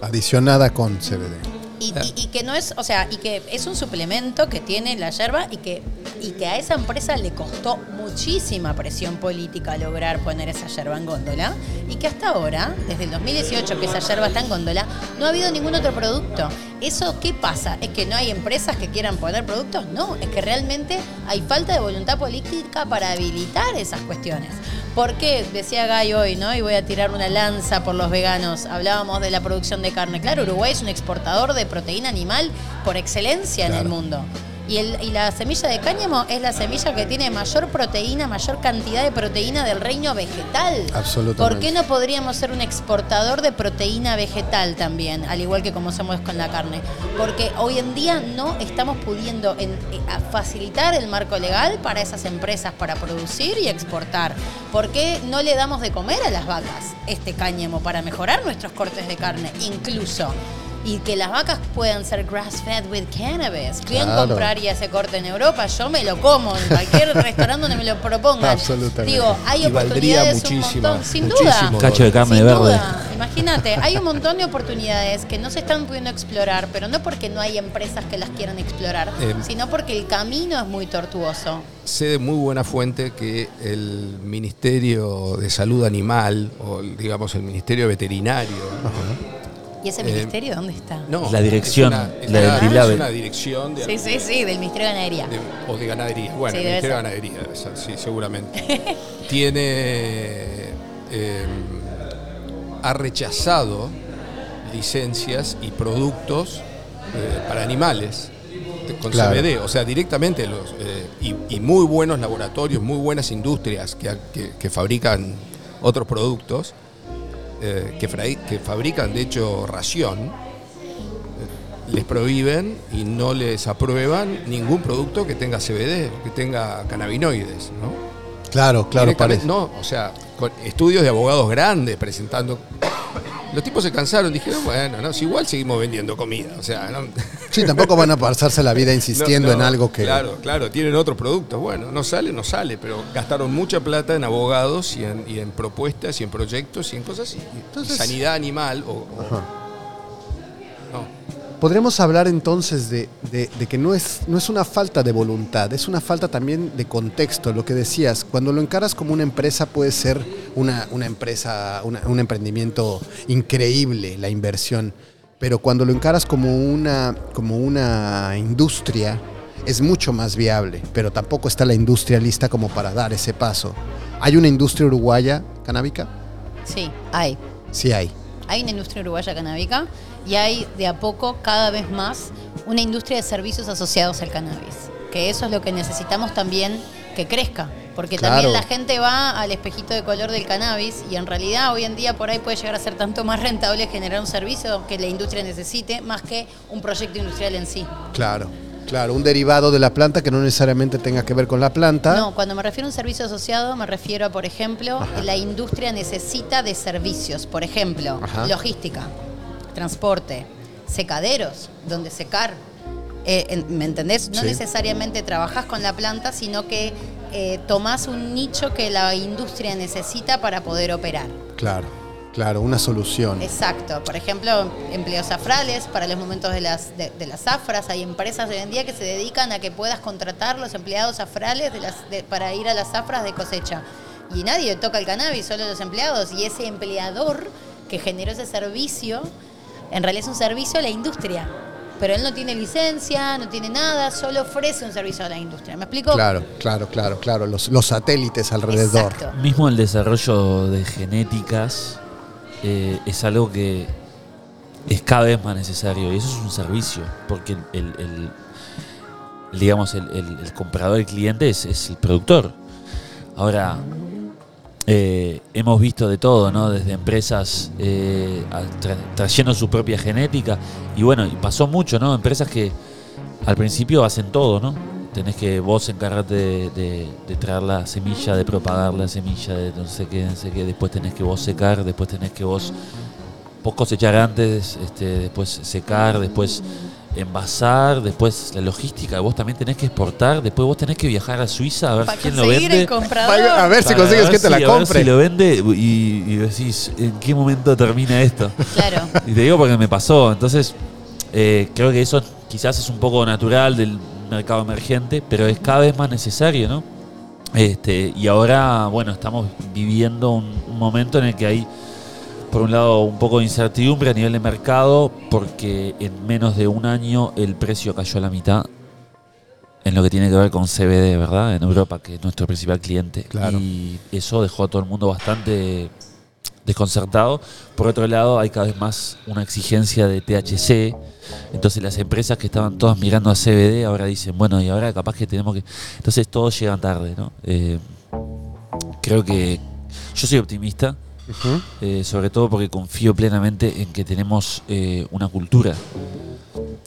Adicionada con CBD. Y, y- y que no es, o sea, y que es un suplemento que tiene la yerba y que, y que a esa empresa le costó muchísima presión política lograr poner esa yerba en góndola y que hasta ahora, desde el 2018 que esa yerba está en góndola, no ha habido ningún otro producto. ¿Eso qué pasa? ¿Es que no hay empresas que quieran poner productos? No, es que realmente hay falta de voluntad política para habilitar esas cuestiones. ¿Por qué? Decía Guy hoy, ¿no? Y voy a tirar una lanza por los veganos. Hablábamos de la producción de carne. Claro, Uruguay es un exportador de proteína animal por excelencia en el mundo. Y, el- y la semilla de cáñamo es la semilla que tiene mayor proteína, mayor cantidad de proteína del reino vegetal. Absolutamente. ¿Por qué no podríamos ser un exportador de proteína vegetal también, al igual que como somos con la carne? Porque hoy en día no estamos pudiendo en- eh, facilitar el marco legal para esas empresas para producir y exportar. ¿Por qué no le damos de comer a las vacas este cáñamo para mejorar nuestros cortes de carne incluso? Y que las vacas puedan ser grass-fed with cannabis. ¿Quién Claro. compraría ese corte en Europa? Yo me lo como en cualquier restaurante donde me lo propongan. Absolutamente. Digo, hay Y oportunidades un muchísimo, montón, sin muchísimo. duda. Cacho de carne Sin verde. duda. Imagínate, hay un montón de oportunidades que no se están pudiendo explorar, pero no porque no hay empresas que las quieran explorar, Eh, sino porque el camino es muy tortuoso. Sé de muy buena fuente que el Ministerio de Salud Animal, o digamos el Ministerio Veterinario, ¿Y ese Eh, ministerio dónde está? no, La dirección, es una, es la del es Dilave. una dirección de, Sí, sí, sí, del Ministerio de Ganadería. de- o de ganadería. Bueno, Sí, el Ministerio de. Ganadería, debe ser, sí, seguramente. Tiene. eh, ha rechazado licencias y productos eh, para animales con Claro. CBD. O sea, directamente los. eh, y, y muy buenos laboratorios, muy buenas industrias que, que- que fabrican otros productos, eh, que, fabrican de hecho ración. eh, les prohíben y no les aprueban ningún producto que tenga CBD, que tenga cannabinoides, ¿no? Claro, claro, parece. No, o sea, con estudios de abogados grandes presentando. Los tipos se cansaron, dijeron, bueno, no, si igual seguimos vendiendo comida. O sea, no, Sí, tampoco van a pasarse la vida insistiendo no, en algo que. Claro, claro, tienen otros productos. Bueno, no sale, no sale, pero gastaron mucha plata en abogados y en, y en propuestas y en proyectos y en cosas. Entonces- sanidad animal o. o- Podremos hablar entonces de, de- de que no es, no es una falta de voluntad, es una falta también de contexto, lo que decías. Cuando lo encaras como una empresa puede ser una, una empresa, una- un emprendimiento increíble, la inversión, pero cuando lo encaras como una, como una industria es mucho más viable, pero tampoco está la industria lista como para dar ese paso. ¿Hay una industria uruguaya canábica? Sí, hay. Sí hay. Hay una industria uruguaya canábica y hay de a poco cada vez más una industria de servicios asociados al cannabis. Que eso es lo que necesitamos también que crezca. Porque Claro. también la gente va al espejito de color del cannabis y en realidad hoy en día por ahí puede llegar a ser tanto más rentable generar un servicio que la industria necesite más que un proyecto industrial en sí. Claro, claro, un derivado de la planta que no necesariamente tenga que ver con la planta. No, cuando me refiero a un servicio asociado, me refiero a, por ejemplo, Ajá. la industria necesita de servicios. Por ejemplo, Ajá. logística, transporte, secaderos, donde secar. Eh, en- ¿Me entendés? No Sí. necesariamente trabajás con la planta, sino que eh, tomás un nicho que la industria necesita para poder operar. Claro, claro, una solución. Exacto. Por ejemplo, empleos zafrales para los momentos de las, de, de las zafras. Hay empresas hoy en día que se dedican a que puedas contratar los empleados zafrales de las, de- para ir a las zafras de cosecha. Y nadie toca el cannabis, solo los empleados. Y ese empleador que generó ese servicio, en realidad es un servicio a la industria. Pero él no tiene licencia, no tiene nada, solo ofrece un servicio a la industria. ¿Me explico? Claro, claro, claro, claro. Los, los satélites alrededor. Exacto. Mismo el desarrollo de genéticas eh, es algo que es cada vez más necesario y eso es un servicio, porque el, el- el- digamos, el, comprador, el cliente es, es el productor. Ahora, eh, hemos visto de todo, ¿no? Desde empresas eh, trayendo su propia genética y bueno, y pasó mucho, ¿no? Empresas que al principio hacen todo, ¿no? Tenés que vos encargarte de, de- de traer la semilla, de propagar la semilla, de no sé qué, no sé qué, después tenés que vos secar, después tenés que vos, vos cosechar antes, este, después secar, después envasar, después la logística, vos también tenés que exportar, después vos tenés que viajar a Suiza a ver Para quién lo vende. A ver si Para consigues ver que te si- la a ver compre. si lo vende y, y decís, ¿en qué momento termina esto? Claro. Y te digo porque me pasó. Entonces, eh, creo que eso quizás es un poco natural del mercado emergente, pero es cada vez más necesario, ¿no? Este, y ahora, bueno, estamos viviendo un, un momento en el que hay, por un lado, un poco de incertidumbre a nivel de mercado, porque en menos de un año el precio cayó a la mitad en lo que tiene que ver con CBD, ¿verdad? En Europa, que es nuestro principal cliente. Claro. Y eso dejó a todo el mundo bastante desconcertado. Por otro lado, hay cada vez más una exigencia de THC. Entonces las empresas que estaban todas mirando a CBD ahora dicen, bueno, y ahora capaz que tenemos que... Entonces todos llegan tarde, ¿no? Eh, creo que yo soy optimista, eh, sobre todo porque confío plenamente en que tenemos eh, una cultura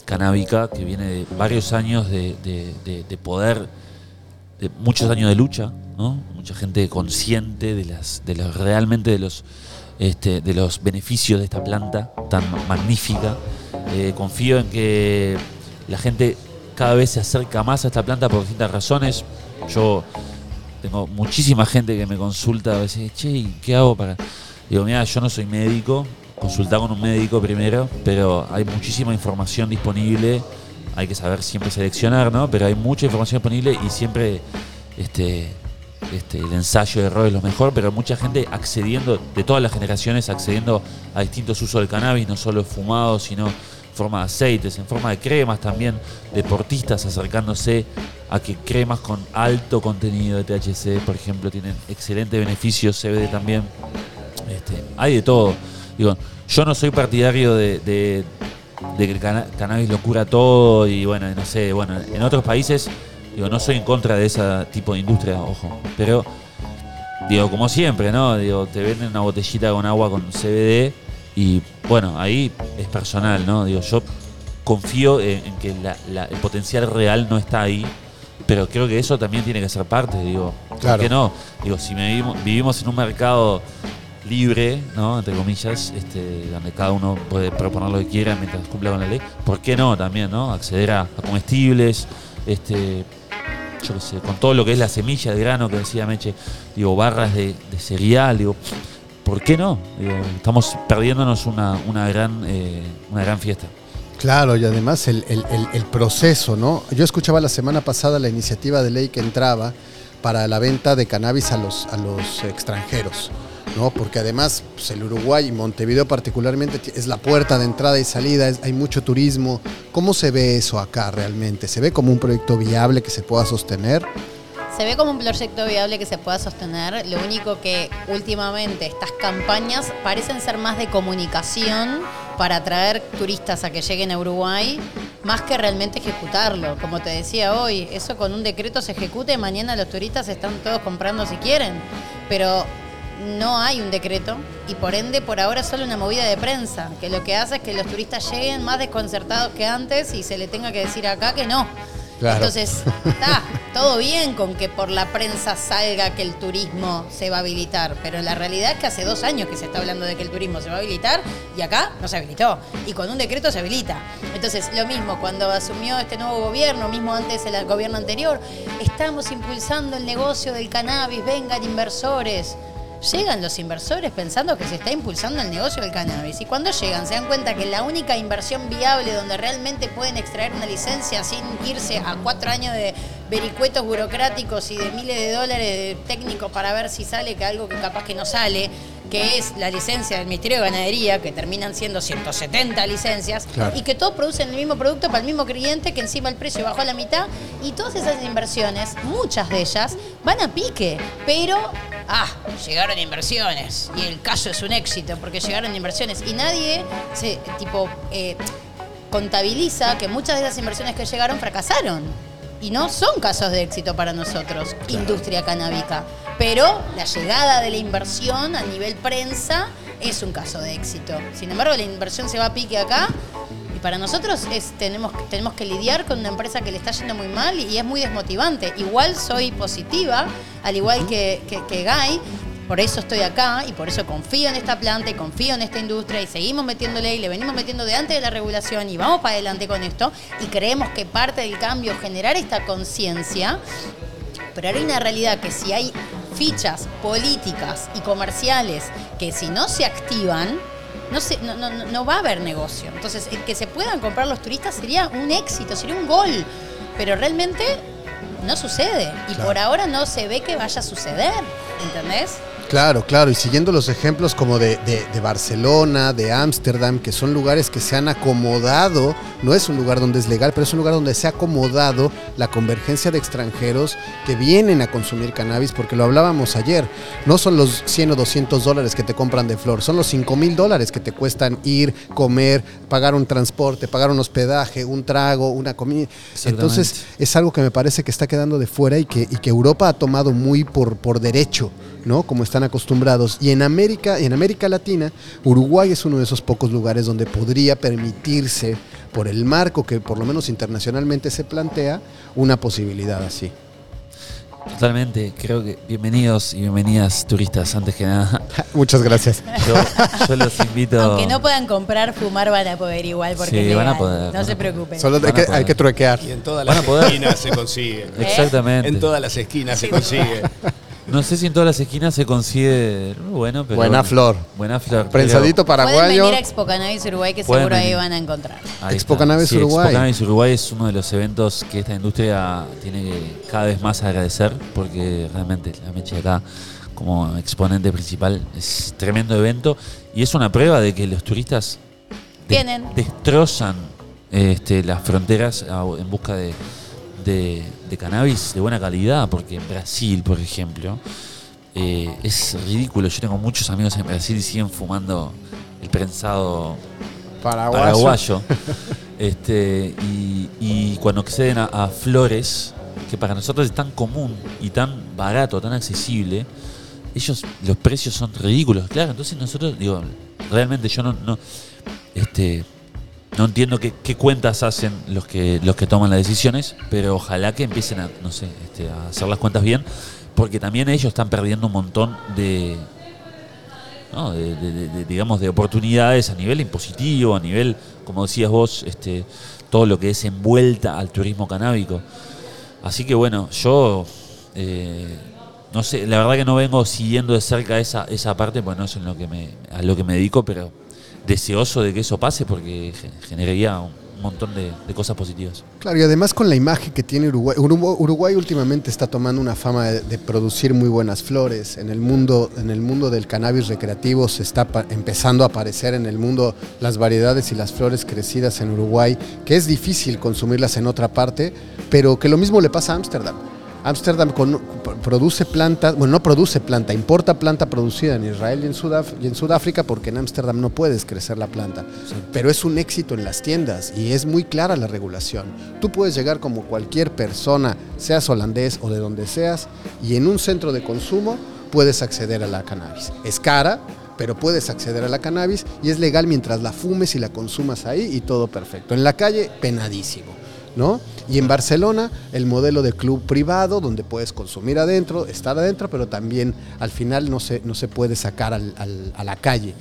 canábica que viene de varios años de, de- de- de poder, de muchos años de lucha, ¿no? Mucha gente consciente de las, de los realmente de los este, de los beneficios de esta planta tan magnífica. Eh, confío en que la gente cada vez se acerca más a esta planta por distintas razones. Yo tengo muchísima gente que me consulta a veces, che, ¿y ¿qué hago para...? Digo, mira, yo no soy médico, consulta con un médico primero, pero hay muchísima información disponible, hay que saber siempre seleccionar, ¿no? Pero hay mucha información disponible y siempre este, este, el ensayo de error es lo mejor, pero mucha gente accediendo, de todas las generaciones, accediendo a distintos usos del cannabis, no solo fumado, sino en forma de aceites, en forma de cremas también, deportistas acercándose a que cremas con alto contenido de THC, por ejemplo, tienen excelentes beneficios, CBD también. Este, hay de todo. Digo, yo no soy partidario de, de- que el cannabis lo cura todo y bueno, no sé, bueno, en otros países, digo, no soy en contra de ese tipo de industria, ojo, pero digo, como siempre, ¿no? Digo, te venden una botellita con agua con CBD y bueno, ahí es personal, ¿no? Digo, yo confío en, en que la- la- el potencial real no está ahí. Pero creo que eso también tiene que ser parte, digo. Claro. ¿Por qué no? Digo, si vivimos, vivimos en un mercado libre, ¿no? Entre comillas, este, donde cada uno puede proponer lo que quiera mientras cumpla con la ley. ¿Por qué no también, no? Acceder a, a comestibles, este, con todo lo que es la semilla de grano que decía Meche, digo, barras de, cereal, digo, ¿por qué no? Estamos perdiéndonos una, gran, eh, una gran fiesta. Claro, y además el- el proceso, ¿no? Yo escuchaba la semana pasada la iniciativa de ley que entraba para la venta de cannabis a los, a los extranjeros, ¿no? Porque además pues, el Uruguay y Montevideo particularmente ti- es la puerta de entrada y salida, hay mucho turismo. ¿Cómo se ve eso acá realmente? ¿Se ve como un proyecto viable que se pueda sostener? Se ve como un proyecto viable que se pueda sostener. Lo único que últimamente estas campañas parecen ser más de comunicación para atraer turistas a que lleguen a Uruguay, más que realmente ejecutarlo. Como te decía hoy, eso con un decreto se ejecute, mañana los turistas están todos comprando si quieren. Pero no hay un decreto y por ende por ahora es solo una movida de prensa, que lo que hace es que los turistas lleguen más desconcertados que antes y se le tenga que decir acá que no. Claro. Entonces, está todo bien con que por la prensa salga que el turismo se va a habilitar, pero la realidad es que hace dos años que se está hablando de que el turismo se va a habilitar y acá no se habilitó. Y con un decreto se habilita. Entonces, lo mismo, cuando asumió este nuevo gobierno, mismo antes el gobierno anterior, estamos impulsando el negocio del cannabis, vengan inversores. Llegan los inversores pensando que se está impulsando el negocio del cannabis. Y cuando llegan se dan cuenta que la única inversión viable donde realmente pueden extraer una licencia sin irse a cuatro años de vericuetos burocráticos y de miles de dólares de técnicos para ver si sale que algo que capaz que no sale, que es la licencia del Ministerio de Ganadería, que terminan siendo 170 licencias, Claro. y que todos producen el mismo producto para el mismo cliente, que encima el precio bajó a la mitad, y todas esas inversiones, muchas de ellas, van a pique, pero, ah, llegaron inversiones, y el caso es un éxito, porque llegaron inversiones, y nadie se, tipo, eh, contabiliza que muchas de las inversiones que llegaron fracasaron. Y no son casos de éxito para nosotros, industria canábica. Pero la llegada de la inversión a nivel prensa es un caso de éxito. Sin embargo, la inversión se va a pique acá. Y para nosotros es, tenemos, tenemos que lidiar con una empresa que le está yendo muy mal y es muy desmotivante. Igual soy positiva, al igual que, que, que Guy, por eso estoy acá y por eso confío en esta planta y confío en esta industria y seguimos metiéndole y le venimos metiendo de antes de la regulación y vamos para adelante con esto y creemos que parte del cambio es generar esta conciencia, pero ahora hay una realidad que si hay fichas políticas y comerciales que si no se activan, no, se, no, no, no va a haber negocio. Entonces, el que se puedan comprar los turistas sería un éxito, sería un gol, pero realmente no sucede y Claro. por ahora no se ve que vaya a suceder, ¿entendés? Claro, claro, y siguiendo los ejemplos como de, de- de Barcelona, de Ámsterdam, que son lugares que se han acomodado, no es un lugar donde es legal, pero es un lugar donde se ha acomodado la convergencia de extranjeros que vienen a consumir cannabis, porque lo hablábamos ayer, no son los 100 o 200 dólares que te compran de flor, son los 5 mil dólares que te cuestan ir, comer, pagar un transporte, pagar un hospedaje, un trago, una comida. Entonces, es algo que me parece que está quedando de fuera y que, y que Europa ha tomado muy por, por derecho, ¿no? Como están acostumbrados. Y en América, y en América Latina, Uruguay es uno de esos pocos lugares donde podría permitirse, por el marco que por lo menos internacionalmente se plantea, una posibilidad así. Totalmente, creo que bienvenidos y bienvenidas turistas, antes que nada. Muchas gracias. Yo, yo los invito. Aunque no puedan comprar, fumar van a poder igual porque Sí, van a poder, no van se preocupen. Solo hay que, hay que truequear. Y en todas las esquinas se consigue. Exactamente. En todas las esquinas se consigue. No sé si en todas las esquinas se consigue bueno, pero Buena bueno. flor. Buena flor. Prensadito Pueden paraguayo. venir a Expo Cannabis Uruguay que Pueden seguro ahí van a encontrar. Ahí Expo está. Cannabis Sí, Uruguay. Expo Cannabis Uruguay es uno de los eventos que esta industria tiene que cada vez más agradecer porque realmente la mecha de acá como exponente principal es tremendo evento y es una prueba de que los turistas de- Vienen. destrozan este, las fronteras a- en busca de, de- de cannabis de buena calidad porque en Brasil, por ejemplo, eh, es ridículo. Yo tengo muchos amigos en Brasil y siguen fumando el prensado Paraguayo. paraguayo. este, y, y cuando acceden a, a flores, que para nosotros es tan común y tan barato, tan accesible, ellos, los precios son ridículos, claro. Entonces nosotros, digo, realmente yo no, no este, no entiendo qué, cuentas hacen los que, los que toman las decisiones, pero ojalá que empiecen a, no sé, este, a hacer las cuentas bien, porque también ellos están perdiendo un montón de, digamos, de oportunidades a nivel impositivo, a nivel, como decías vos, este, todo lo que es envuelta al turismo canábico. Así que bueno, yo eh, no sé, la verdad que no vengo siguiendo de cerca esa, esa parte, pues no es lo que me, a lo que me dedico, pero deseoso de que eso pase porque ge- generaría un montón de, cosas positivas. Claro, y además con la imagen que tiene Uruguay. Urugu- Uruguay últimamente está tomando una fama de, de producir muy buenas flores. En el mundo, en el mundo del cannabis recreativo se está empezando a aparecer en el mundo las variedades y las flores crecidas en Uruguay, que es difícil consumirlas en otra parte, pero que lo mismo le pasa a Ámsterdam. Ámsterdam produce plantas, bueno, no produce planta, importa planta producida en Israel y en, Sudaf- y en Sudáfrica porque en Ámsterdam no puedes crecer la planta. Pero es un éxito en las tiendas y es muy clara la regulación. Tú puedes llegar como cualquier persona, seas holandés o de donde seas, y en un centro de consumo puedes acceder a la cannabis. Es cara, pero puedes acceder a la cannabis y es legal mientras la fumes y la consumas ahí y todo perfecto. En la calle, penadísimo. ¿No? Y en Barcelona, el modelo de club privado, donde puedes consumir adentro, estar adentro, pero también al final no se, no se puede sacar al- al- a la calle.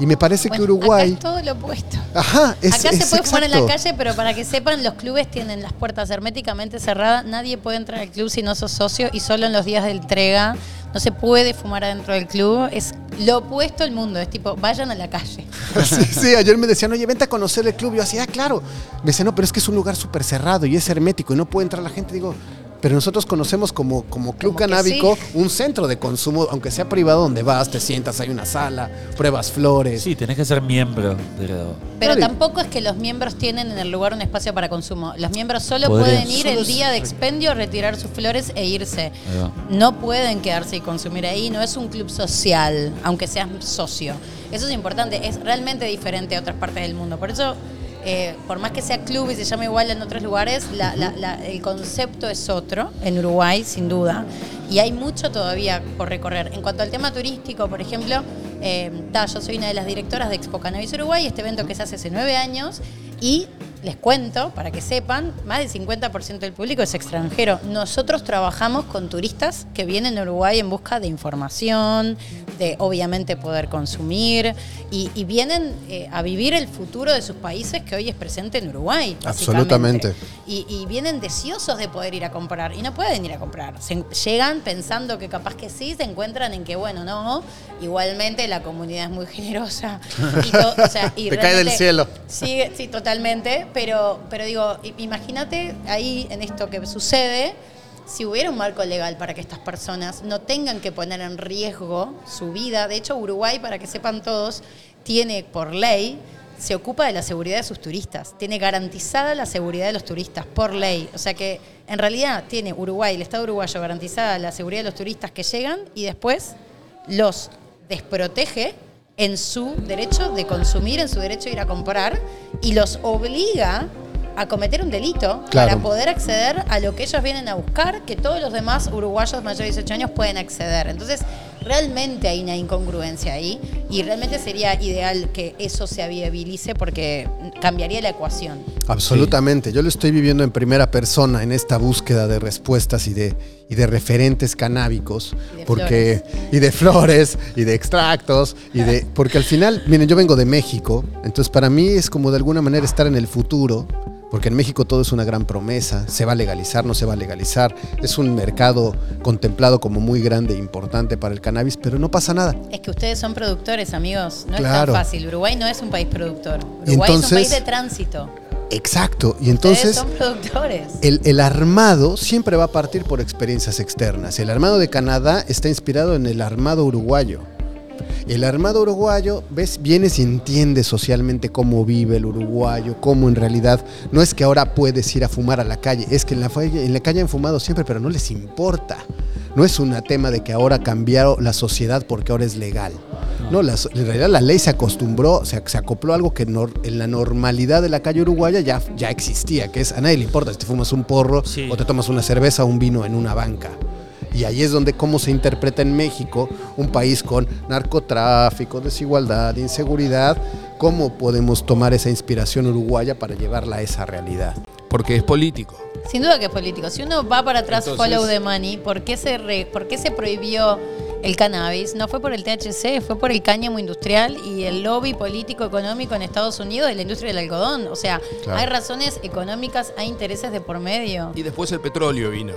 Y me parece Bueno, que Uruguay... Acá es todo lo opuesto. Ajá, es, Acá se puede fumar en la calle, pero para que sepan, los clubes tienen las puertas herméticamente cerradas. Nadie puede entrar al club si no sos socio y solo en los días de entrega no se puede fumar adentro del club. Es lo opuesto al mundo. Es tipo, vayan a la calle. Sí, sí, ayer me decían, oye, vente a conocer el club. Yo así, ah, claro. Me decían, no, pero es que es un lugar súper cerrado y es hermético y no puede entrar la gente. Digo, pero nosotros conocemos como, como club Como canábico sí. un centro de consumo, aunque sea privado, donde vas, te sientas, hay una sala, pruebas flores. Sí, tenés que ser miembro, pero Pero tampoco es que los miembros tienen en el lugar un espacio para consumo. Los miembros solo pueden ir Solo el día de expendio, retirar sus flores e irse. No pueden quedarse y consumir ahí. No es un club social, aunque seas socio. Eso es importante. Es realmente diferente a otras partes del mundo. Por eso, eh, por más que sea club y se llame igual en otros lugares, la- la- la- el concepto es otro en Uruguay, sin duda. Y hay mucho todavía por recorrer. En cuanto al tema turístico, por ejemplo, eh, ta, yo soy una de las directoras de Expo Cannabis Uruguay, este evento que se hace hace nueve años, y les cuento, para que sepan, más del 50% del público es extranjero. Nosotros trabajamos con turistas que vienen a Uruguay en busca de información, de obviamente poder consumir, y, y vienen eh, a vivir el futuro de sus países que hoy es presente en Uruguay. Absolutamente. Y, y vienen deseosos de poder ir a comprar y no pueden ir a comprar. Se- llegan pensando que capaz que sí, se encuentran en que, bueno, no, igualmente la comunidad es muy generosa. Y to- o sea, y Te cae del cielo. Sigue, sí, totalmente, pero, pero digo, imagínate ahí en esto que sucede, si hubiera un marco legal para que estas personas no tengan que poner en riesgo su vida. De hecho, Uruguay, para que sepan todos, tiene por ley se ocupa de la seguridad de sus turistas, tiene garantizada la seguridad de los turistas por ley. O sea que en realidad tiene Uruguay, el Estado uruguayo, garantizada la seguridad de los turistas que llegan y después los desprotege en su derecho de consumir, en su derecho de ir a comprar y los obliga a cometer un delito Claro. para poder acceder a lo que ellos vienen a buscar, que todos los demás uruguayos mayores de 18 años pueden acceder. Entonces, realmente hay una incongruencia ahí y realmente sería ideal que eso se viabilice porque cambiaría la ecuación. Absolutamente, yo lo estoy viviendo en primera persona en esta búsqueda de respuestas y de, y de referentes canábicos, Y de porque y de flores y de extractos y de porque al final, miren, yo vengo de México, entonces para mí es como de alguna manera estar en el futuro, porque en México todo es una gran promesa, se va a legalizar, no se va a legalizar, es un mercado contemplado como muy grande e importante para el cannabis, pero no pasa nada. Es que ustedes son productores, amigos. No Claro. es tan fácil. Uruguay no es un país productor. Uruguay es un país de tránsito. Exacto, y Ustedes entonces son productores. El, el armado siempre va a partir por experiencias externas. El armado de Canadá está inspirado en el armado uruguayo. El armado uruguayo, ves, vienes y entiendes socialmente cómo vive el uruguayo, cómo en realidad no es que ahora puedes ir a fumar a la calle, es que en la, calle- en la calle han fumado siempre, pero no les importa. No es un tema de que ahora cambió la sociedad porque ahora es legal. No, la en realidad la ley se acostumbró, se acopló a algo que en la normalidad de la calle uruguaya ya, ya existía, que es a nadie le importa si te fumas un porro Sí. o te tomas una cerveza o un vino en una banca. Y ahí es donde cómo se interpreta en México un país con narcotráfico, desigualdad, inseguridad, ¿Cómo podemos tomar esa inspiración uruguaya para llevarla a esa realidad? Porque es político. Sin duda que es político. Si uno va para atrás, Entonces- follow the money, ¿por qué, se re- ¿por qué se prohibió el cannabis? No fue por el THC, fue por el cáñamo industrial y el lobby político económico en Estados Unidos de la industria del algodón. O sea, Claro. hay razones económicas, hay intereses de por medio. Y después el petróleo vino.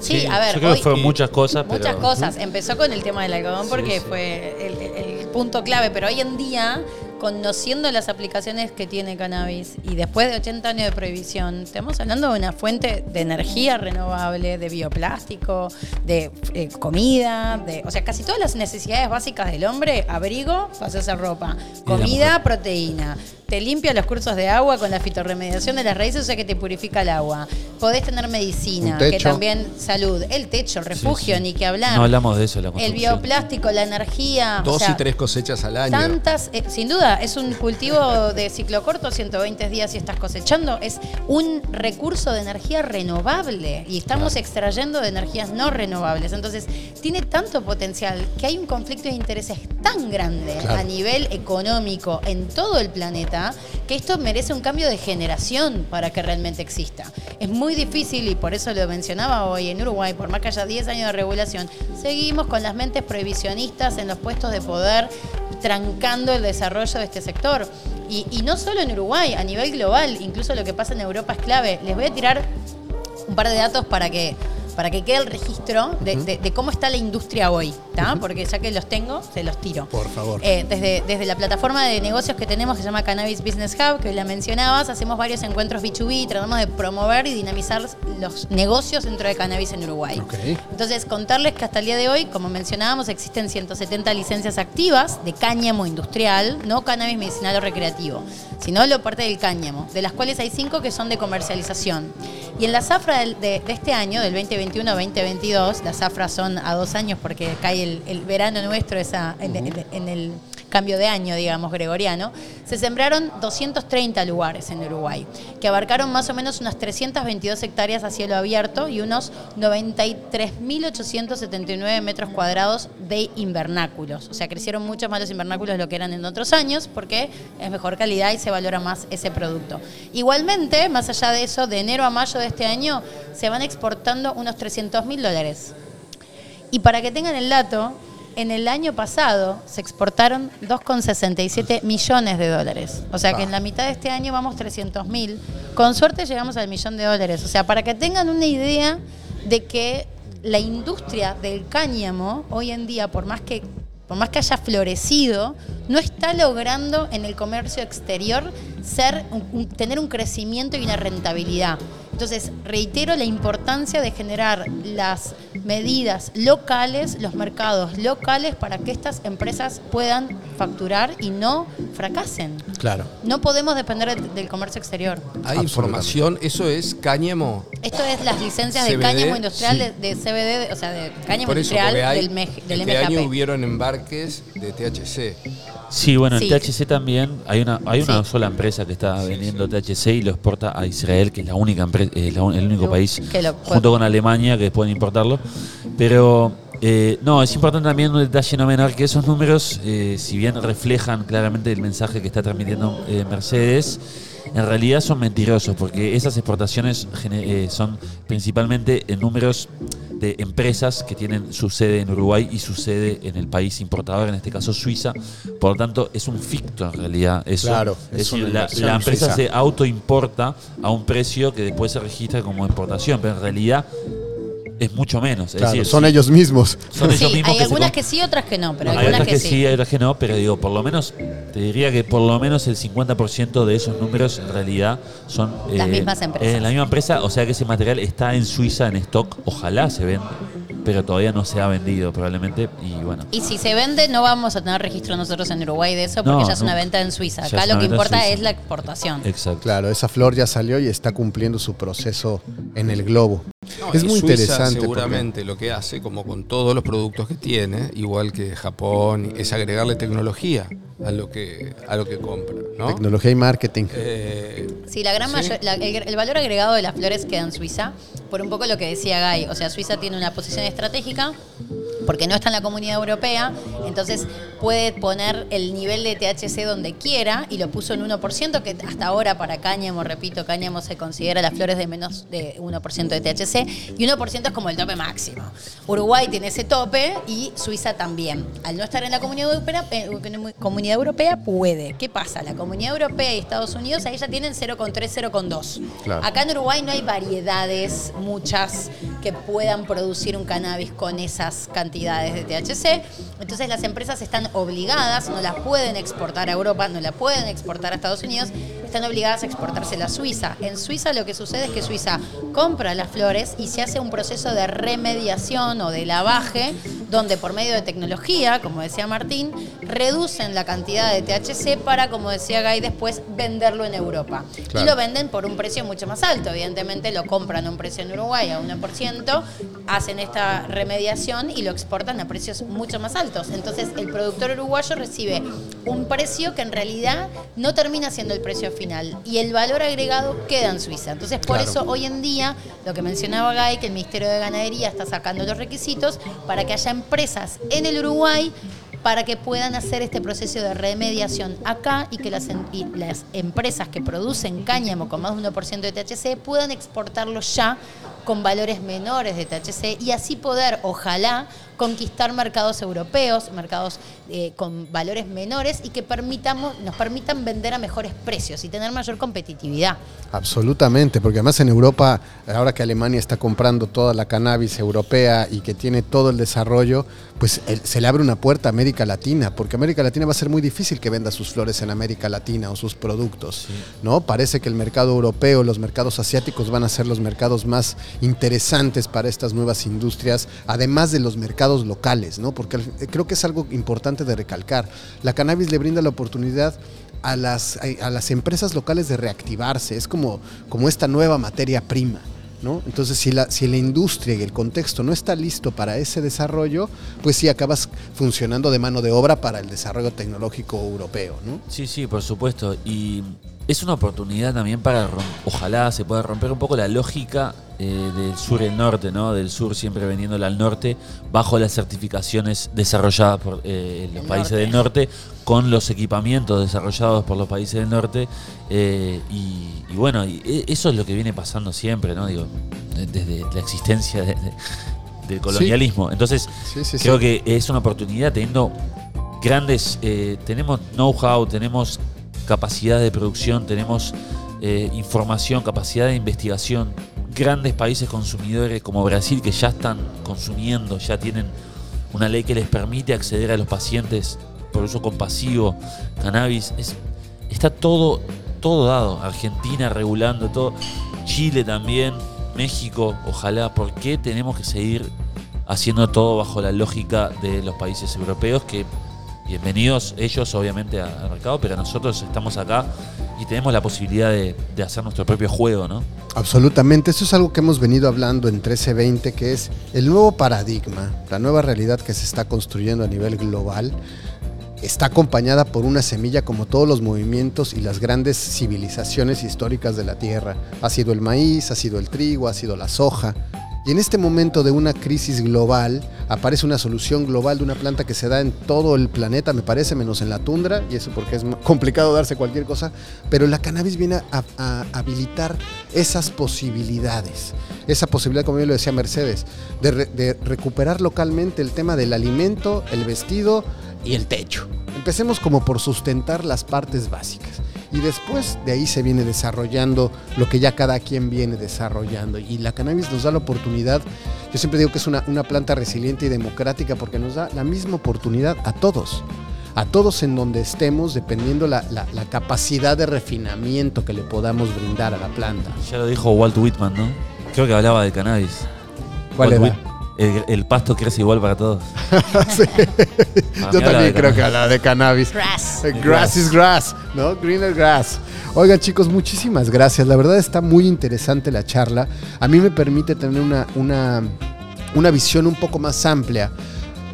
Sí, a ver, Yo creo hoy- que fueron muchas cosas, pero. Muchas cosas. Empezó con el tema del algodón Sí, porque sí. fue el, el punto clave, pero hoy en día, conociendo las aplicaciones que tiene cannabis y después de 80 años de prohibición, estamos hablando de una fuente de energía renovable, de bioplástico, de eh, comida, de, o sea, casi todas las necesidades básicas del hombre, abrigo, para hacerse ropa, comida, proteína. Te limpia los cursos de agua con la fitorremediación de las raíces, o sea que te purifica el agua. Podés tener medicina, que también salud, el techo, el refugio, sí. ni que hablar. No hablamos de eso, la El bioplástico, la energía. o Dos sea, y tres cosechas al año. Tantas, eh, sin duda, es un cultivo de ciclo corto, 120 días y estás cosechando. Es un recurso de energía renovable y estamos extrayendo de energías no renovables. Entonces, tiene tanto potencial que hay un conflicto de intereses tan grande Claro. a nivel económico en todo el planeta que esto merece un cambio de generación para que realmente exista. Es muy difícil y por eso lo mencionaba hoy en Uruguay, por más que haya 10 años de regulación, seguimos con las mentes prohibicionistas en los puestos de poder trancando el desarrollo de este sector. Y, no solo en Uruguay, a nivel global, incluso lo que pasa en Europa es clave. Les voy a tirar un par de datos para que para que quede el registro de, de- de cómo está la industria hoy, ¿tá? Porque ya que los tengo, se los tiro. Por favor. Eh, desde, desde la plataforma de negocios que tenemos, que se llama Cannabis Business Hub, que la mencionabas, hacemos varios encuentros B2B, tratamos de promover y dinamizar los negocios dentro de cannabis en Uruguay. Ok. Entonces, contarles que hasta el día de hoy, como mencionábamos, existen 170 licencias activas de cáñamo industrial, no cannabis medicinal o recreativo, sino lo parte del cáñamo, de las cuales hay cinco que son de comercialización. Y en la zafra de, de este año, del 2021-2022, las zafras son a dos años porque cae el, el verano nuestro esa, en, en- en el cambio de año, digamos, gregoriano, se sembraron 230 lugares en Uruguay, que abarcaron más o menos unas 322 hectáreas a cielo abierto y unos 93.879 metros cuadrados de invernáculos. O sea, crecieron mucho más los invernáculos de lo que eran en otros años porque es mejor calidad y se valora más ese producto. Igualmente, más allá de eso, de enero a mayo de este año se van exportando unos 300 mil dólares. Y para que tengan el dato, en el año pasado se exportaron 2,67 millones de dólares. O sea que en la mitad de este año vamos 300 mil. Con suerte llegamos al millón de dólares. O sea, para que tengan una idea de que la industria del cáñamo hoy en día, por más que por más que haya florecido, no está logrando en el comercio exterior ser un- tener un crecimiento y una rentabilidad. Entonces, reitero la importancia de generar las medidas locales, los mercados locales, para que estas empresas puedan facturar y no fracasen. Claro. No podemos depender del, del comercio exterior. Hay información, eso es cáñamo. Esto es las licencias de cáñamo industrial sí. de, de CBD, o sea, de cáñamo Por eso, industrial hay, del, MEG del este año MKP. hubieron embarques de THC. Sí, bueno, Sí. el THC también, hay una hay una Sí. sola empresa que está vendiendo THC y lo exporta a Israel, que es la única empresa, el único Lo- país, que lo- junto con Alemania, que pueden importarlo. Pero eh, no, es importante también un detalle no menor que esos números, eh, si bien reflejan claramente el mensaje que está transmitiendo eh, Mercedes, en realidad son mentirosos, porque esas exportaciones eh, son principalmente en números de empresas que tienen su sede en Uruguay y su sede en el país importador, en este caso Suiza. Por lo tanto, es un ficto en realidad. Eso. Claro, es es decir, la, la empresa suiza. se autoimporta a un precio que después se registra como importación, pero en realidad es mucho menos. Es Claro, decir, son ellos mismos. son ellos Sí, mismos hay que algunas que sí, otras que no, pero hay algunas otras que, sí, hay otras que no, pero digo, por lo menos, te diría que por lo menos el 50% de esos números en realidad son Las mismas empresas. eh, la misma empresa, o sea que ese material está en Suiza en stock, ojalá se venda, pero todavía no se ha vendido probablemente y bueno. Y si se vende, no vamos a tener registro nosotros en Uruguay de eso, porque No, ya es una venta en Suiza. Ya Acá lo que en importa es la exportación. Exacto. Claro, esa flor ya salió y está cumpliendo su proceso en el globo. No, es y muy Suiza interesante. porque- Seguramente lo que hace, como con todos los productos que tiene, igual que Japón, es agregarle tecnología a lo que, a lo que compra. ¿no? Tecnología y marketing. Eh, Sí, la gran Sí. mayor- la- el, el valor agregado de las flores queda en Suiza, por un poco lo que decía Guy. O sea, Suiza tiene una posición estratégica, porque no está en la comunidad europea, entonces puede poner el nivel de THC donde quiera y lo puso en 1%, que hasta ahora para cáñamo, repito, cáñamo se considera las flores de menos de 1% de THC y 1% es como el tope máximo. Uruguay tiene ese tope y Suiza también. Al no estar en la comunidad europea, eh, comunidad europea puede. ¿Qué pasa? La comunidad europea y Estados Unidos ahí ya tienen 0,3, 0,2. Acá en Uruguay no hay variedades, muchas, que puedan producir un cannabis con esas cantidades de THC. Entonces las empresas están obligadas, no las pueden exportar a Europa, no la pueden exportar a Estados Unidos, están obligadas a exportársela a Suiza. En Suiza lo que sucede es que Suiza compra las flores y se hace un proceso de remediación o de lavaje, donde por medio de tecnología, como decía Martín, reducen la cantidad de THC para, como decía Guy, después venderlo en Europa. Y lo venden por un precio mucho más alto. Evidentemente lo compran a un precio en Uruguay a 1%, hacen esta remediación y lo exportan a precios mucho más altos. Entonces el productor uruguayo recibe un precio que en realidad no termina siendo el precio final y el valor agregado queda en Suiza. Entonces por eso hoy en día, lo que mencionaba Guy, que el Ministerio de Ganadería está sacando los requisitos para que haya empresas en el Uruguay para que puedan hacer este proceso de remediación acá y que las, empresas que producen cáñamo con más de 1% de THC puedan exportarlo ya con valores menores de THC y así poder, ojalá, conquistar mercados europeos, mercados eh, con valores menores y que permitamos, nos permitan vender a mejores precios y tener mayor competitividad. Absolutamente, porque además en Europa, ahora que Alemania está comprando toda la cannabis europea y que tiene todo el desarrollo, pues se le abre una puerta a América Latina, porque América Latina va a ser muy difícil que venda sus flores en América Latina o sus productos, ¿no? Parece que el mercado europeo, los mercados asiáticos van a ser los mercados más interesantes para estas nuevas industrias, además de los mercados locales, ¿no? Porque creo que es algo importante de recalcar. La cannabis le brinda la oportunidad a las, a las empresas locales de reactivarse, es como, como esta nueva materia prima. ¿No? Entonces, si la, si la industria y el contexto no está listo para ese desarrollo, pues sí acabas funcionando de mano de obra para el desarrollo tecnológico europeo. ¿no? Sí, sí, por supuesto. Y es una oportunidad también para, ojalá se pueda romper un poco la lógica eh, del sur y el norte, ¿no? Del sur siempre vendiéndole al norte, bajo las certificaciones desarrolladas por eh, los países del norte, con los equipamientos desarrollados por los países del norte. Eh, y, bueno, e, eso es lo que viene pasando siempre, ¿no? Digo, desde la existencia del colonialismo. Entonces, creo que es una oportunidad teniendo grandes, tenemos know-how, tenemos capacidad de producción, tenemos eh, información, capacidad de investigación. Grandes países consumidores como Brasil que ya están consumiendo, ya tienen una ley que les permite acceder a los pacientes por uso compasivo, cannabis. Es, está todo, todo dado. Argentina regulando todo. Chile también. México, ojalá. ¿Por qué tenemos que seguir haciendo todo bajo la lógica de los países europeos que bienvenidos ellos obviamente al mercado, pero nosotros estamos acá y tenemos la posibilidad de, hacer nuestro propio juego, ¿no? Absolutamente, eso es algo que hemos venido hablando en 1320, que es el nuevo paradigma, la nueva realidad que se está construyendo a nivel global. Está acompañada por una semilla como todos los movimientos y las grandes civilizaciones históricas de la Tierra. Ha sido el maíz, ha sido el trigo, ha sido la soja, y en este momento de una crisis global, aparece una solución global de una planta que se da en todo el planeta, me parece, menos en la tundra, y eso porque es complicado darse cualquier cosa, pero la cannabis viene a, habilitar esas posibilidades. Esa posibilidad, como bien lo decía Mercedes, de recuperar localmente el tema del alimento, el vestido y el techo. Empecemos como por sustentar las partes básicas y después de ahí se viene desarrollando lo que ya cada quien viene desarrollando. Y la cannabis nos da la oportunidad, yo siempre digo que es una, planta resiliente y democrática porque nos da la misma oportunidad a todos a todos en donde estemos, dependiendo la, la, capacidad de refinamiento que le podamos brindar a la planta. Ya lo dijo Walt Whitman, ¿no? Creo que hablaba de cannabis. ¿Cuál era? El, pasto crece igual para todos. Yo también creo que habla de cannabis. Grass. Eh, grass is grass, ¿no? Greener grass. Oigan, chicos, muchísimas gracias. La verdad está muy interesante la charla. A mí me permite tener una, una, una visión un poco más amplia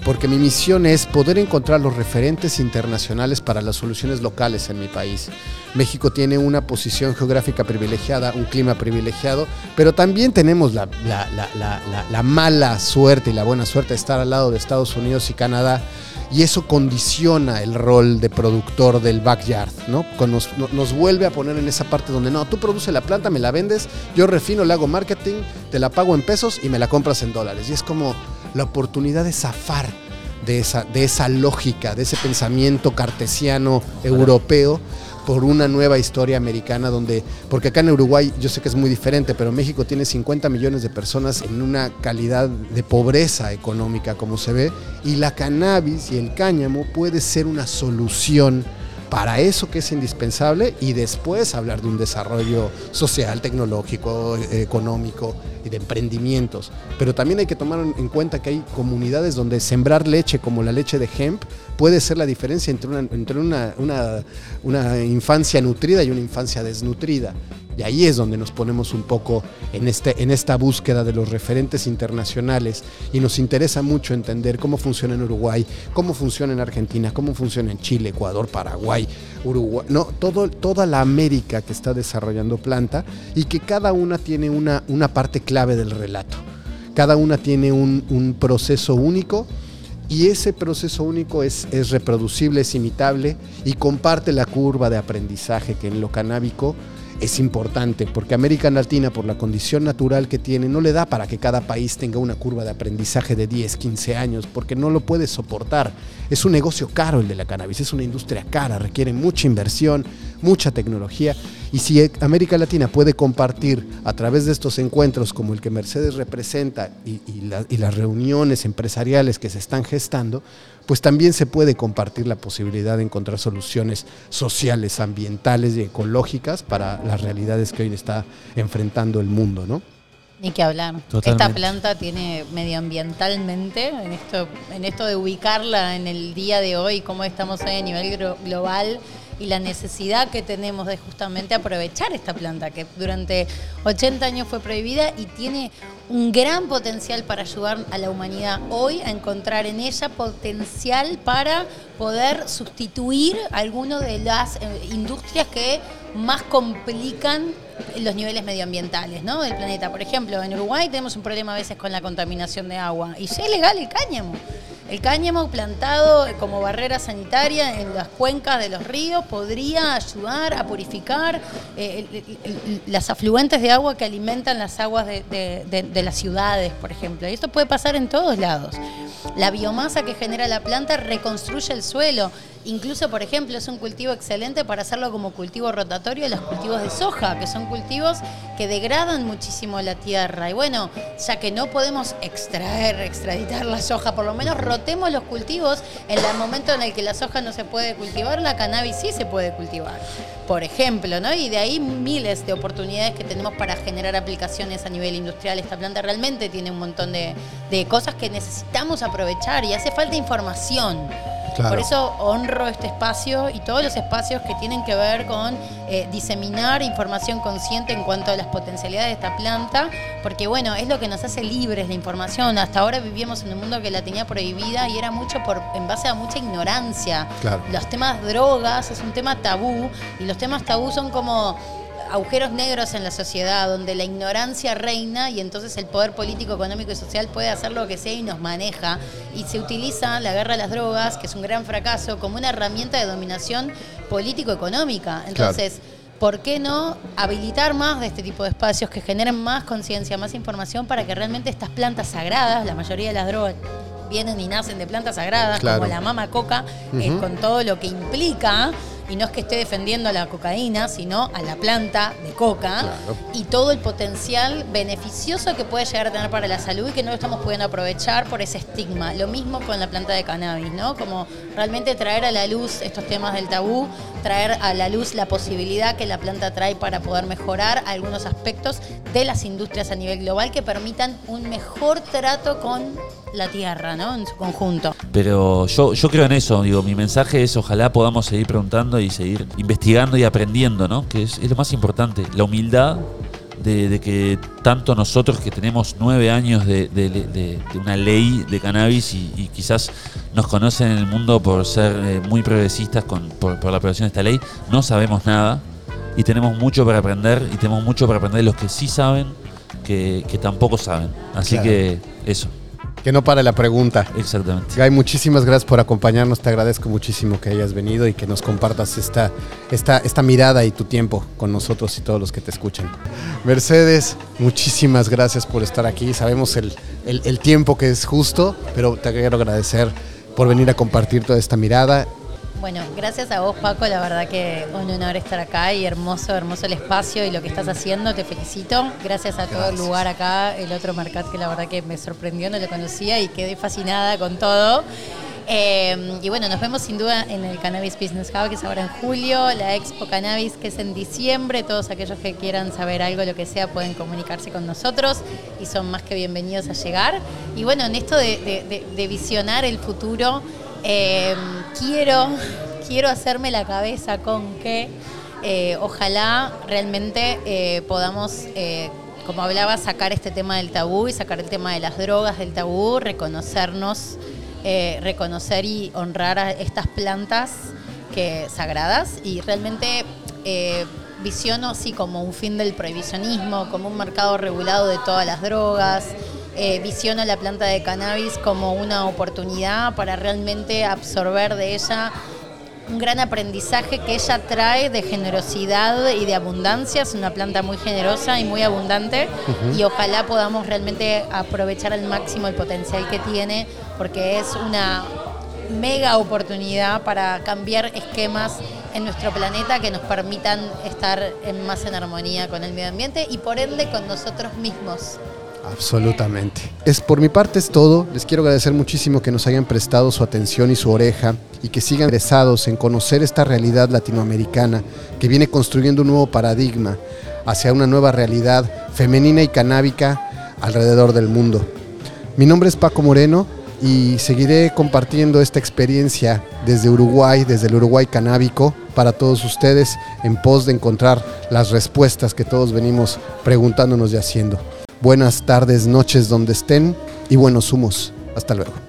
porque mi misión es poder encontrar los referentes internacionales para las soluciones locales en mi país. México tiene una posición geográfica privilegiada, un clima privilegiado, pero también tenemos la, la- la- la- la- la mala suerte y la buena suerte de estar al lado de Estados Unidos y Canadá. Y eso condiciona el rol de productor del backyard, ¿no? Nos, no- nos vuelve a poner en esa parte donde no, tú produces la planta, me la vendes, yo refino, le hago marketing, te la pago en pesos y me la compras en dólares. Y es como la oportunidad de zafar de esa, de esa lógica, de ese pensamiento cartesiano europeo por una nueva historia americana donde, porque acá en Uruguay yo sé que es muy diferente, pero México tiene 50 millones de personas en una calidad de pobreza económica como se ve, y la cannabis y el cáñamo puede ser una solución para eso que es indispensable y después hablar de un desarrollo social, tecnológico, eh, económico y de emprendimientos. Pero también hay que tomar en cuenta que hay comunidades donde sembrar leche como la leche de hemp puede ser la diferencia entre una, infancia nutrida y una infancia desnutrida. Y ahí es donde nos ponemos un poco en, este, en esta búsqueda de los referentes internacionales y nos interesa mucho entender cómo funciona en Uruguay, cómo funciona en Argentina, cómo funciona en Chile, Ecuador, Paraguay, Uruguay, no, todo, toda la América que está desarrollando planta y que cada una tiene una, una parte clave del relato. Cada una tiene un, proceso único y ese proceso único es, es reproducible, es imitable y comparte la curva de aprendizaje que en lo canábico es importante, porque América Latina, por la condición natural que tiene, no le da para que cada país tenga una curva de aprendizaje de 10, 15 años, porque no lo puede soportar. Es un negocio caro el de la cannabis, es una industria cara, requiere mucha inversión, mucha tecnología, y si América Latina puede compartir a través de estos encuentros como el que Mercedes representa y, y la- y las reuniones empresariales que se están gestando, pues también se puede compartir la posibilidad de encontrar soluciones sociales, ambientales y ecológicas para las realidades que hoy está enfrentando el mundo, ¿no? Ni que hablar. Totalmente. Esta planta tiene medioambientalmente, en esto, en esto de ubicarla en el día de hoy, cómo estamos hoy a nivel global y la necesidad que tenemos de justamente aprovechar esta planta que durante 80 años fue prohibida y tiene un gran potencial para ayudar a la humanidad hoy a encontrar en ella potencial para poder sustituir algunas de las eh, industrias que más complican los niveles medioambientales ¿no? del planeta. Por ejemplo, en Uruguay tenemos un problema a veces con la contaminación de agua y es legal el cáñamo. El cáñamo plantado como barrera sanitaria en las cuencas de los ríos podría ayudar a purificar eh, las afluentes de agua que alimentan las aguas de, de- de- de las ciudades, por ejemplo. Y esto puede pasar en todos lados. La biomasa que genera la planta reconstruye el suelo. Incluso, por ejemplo, es un cultivo excelente para hacerlo como cultivo rotatorio de los cultivos de soja, que son cultivos que degradan muchísimo la tierra. Y bueno, ya que no podemos extraer, extraditar la soja, por lo menos rotemos los cultivos en el momento en el que la soja no se puede cultivar, la cannabis sí se puede cultivar. Por ejemplo, ¿no? Y de ahí miles de oportunidades que tenemos para generar aplicaciones a nivel industrial. Esta planta realmente tiene un montón de, de cosas que necesitamos aprovechar y hace falta información. Claro. Por eso honro este espacio y todos los espacios que tienen que ver con eh, diseminar información consciente en cuanto a las potencialidades de esta planta, porque bueno, es lo que nos hace libres la información. Hasta ahora vivíamos en un mundo que la tenía prohibida y era mucho por en base a mucha ignorancia. Claro. Los temas drogas es un tema tabú y los temas tabú son como agujeros negros en la sociedad donde la ignorancia reina y entonces el poder político, económico y social puede hacer lo que sea y nos maneja y se utiliza la guerra a las drogas, que es un gran fracaso, como una herramienta de dominación político-económica. Entonces, ¿por qué no habilitar más de este tipo de espacios que generen más conciencia, más información para que realmente estas plantas sagradas, la mayoría de las drogas vienen y nacen de plantas sagradas, Claro. como la mama coca, eh, con todo lo que implica, y no es que esté defendiendo a la cocaína, sino a la planta de coca, Claro. y todo el potencial beneficioso que puede llegar a tener para la salud y que no lo estamos pudiendo aprovechar por ese estigma. Lo mismo con la planta de cannabis, ¿no? Como realmente traer a la luz estos temas del tabú, traer a la luz la posibilidad que la planta trae para poder mejorar algunos aspectos de las industrias a nivel global que permitan un mejor trato con la tierra, ¿no? En su conjunto. Pero yo, yo creo en eso, digo, mi mensaje es ojalá podamos seguir preguntando y seguir investigando y aprendiendo, ¿no? Que es, es lo más importante, la humildad de, que tanto nosotros que tenemos nueve años de, una ley de cannabis y, quizás nos conocen en el mundo por ser eh, muy progresistas con, por, la aprobación de esta ley, no sabemos nada y tenemos mucho para aprender y tenemos mucho para aprender de los que sí saben que, tampoco saben. Así que eso. Que no pare la pregunta. Exactamente. Guy, muchísimas gracias por acompañarnos. Te agradezco muchísimo que hayas venido y que nos compartas esta, esta, esta mirada y tu tiempo con nosotros y todos los que te escuchan. Mercedes, muchísimas gracias por estar aquí. Sabemos el, el tiempo que es justo, pero te quiero agradecer por venir a compartir toda esta mirada bueno, gracias a vos, Paco. La verdad que un honor estar acá y hermoso, hermoso el espacio y lo que estás haciendo. Te felicito. Gracias a todo el lugar acá. El otro Mercat que la verdad que me sorprendió, no lo conocía y quedé fascinada con todo. Eh, y bueno, nos vemos sin duda en el Cannabis Business Hub, que es ahora en julio, la Expo Cannabis, que es en diciembre. Todos aquellos que quieran saber algo, lo que sea, pueden comunicarse con nosotros y son más que bienvenidos a llegar. Y bueno, en esto de visionar el futuro, Em, quiero, quiero hacerme la cabeza con que eh, ojalá realmente eh, podamos, eh, como hablaba, sacar este tema del tabú y sacar el tema de las drogas del tabú, reconocernos, reconocer y honrar a estas plantas que, sagradas. Y realmente visiono así como un fin del prohibicionismo, como un mercado regulado de todas las drogas eh, visiono la planta de cannabis como una oportunidad para realmente absorber de ella un gran aprendizaje que ella trae de generosidad y de abundancia. Es una planta muy generosa y muy abundante y ojalá podamos realmente aprovechar al máximo el potencial que tiene porque es una mega oportunidad para cambiar esquemas en nuestro planeta que nos permitan estar en más en armonía con el medio ambiente y por ende con nosotros mismos. Absolutamente. Es por mi parte es todo. Les quiero agradecer muchísimo que nos hayan prestado su atención y su oreja y que sigan interesados en conocer esta realidad latinoamericana que viene construyendo un nuevo paradigma hacia una nueva realidad femenina y canábica alrededor del mundo. Mi nombre es Paco Moreno y seguiré compartiendo esta experiencia desde Uruguay, desde el Uruguay canábico, para todos ustedes en pos de encontrar las respuestas que todos venimos preguntándonos y haciendo buenas tardes, noches donde estén y buenos humos. Hasta luego.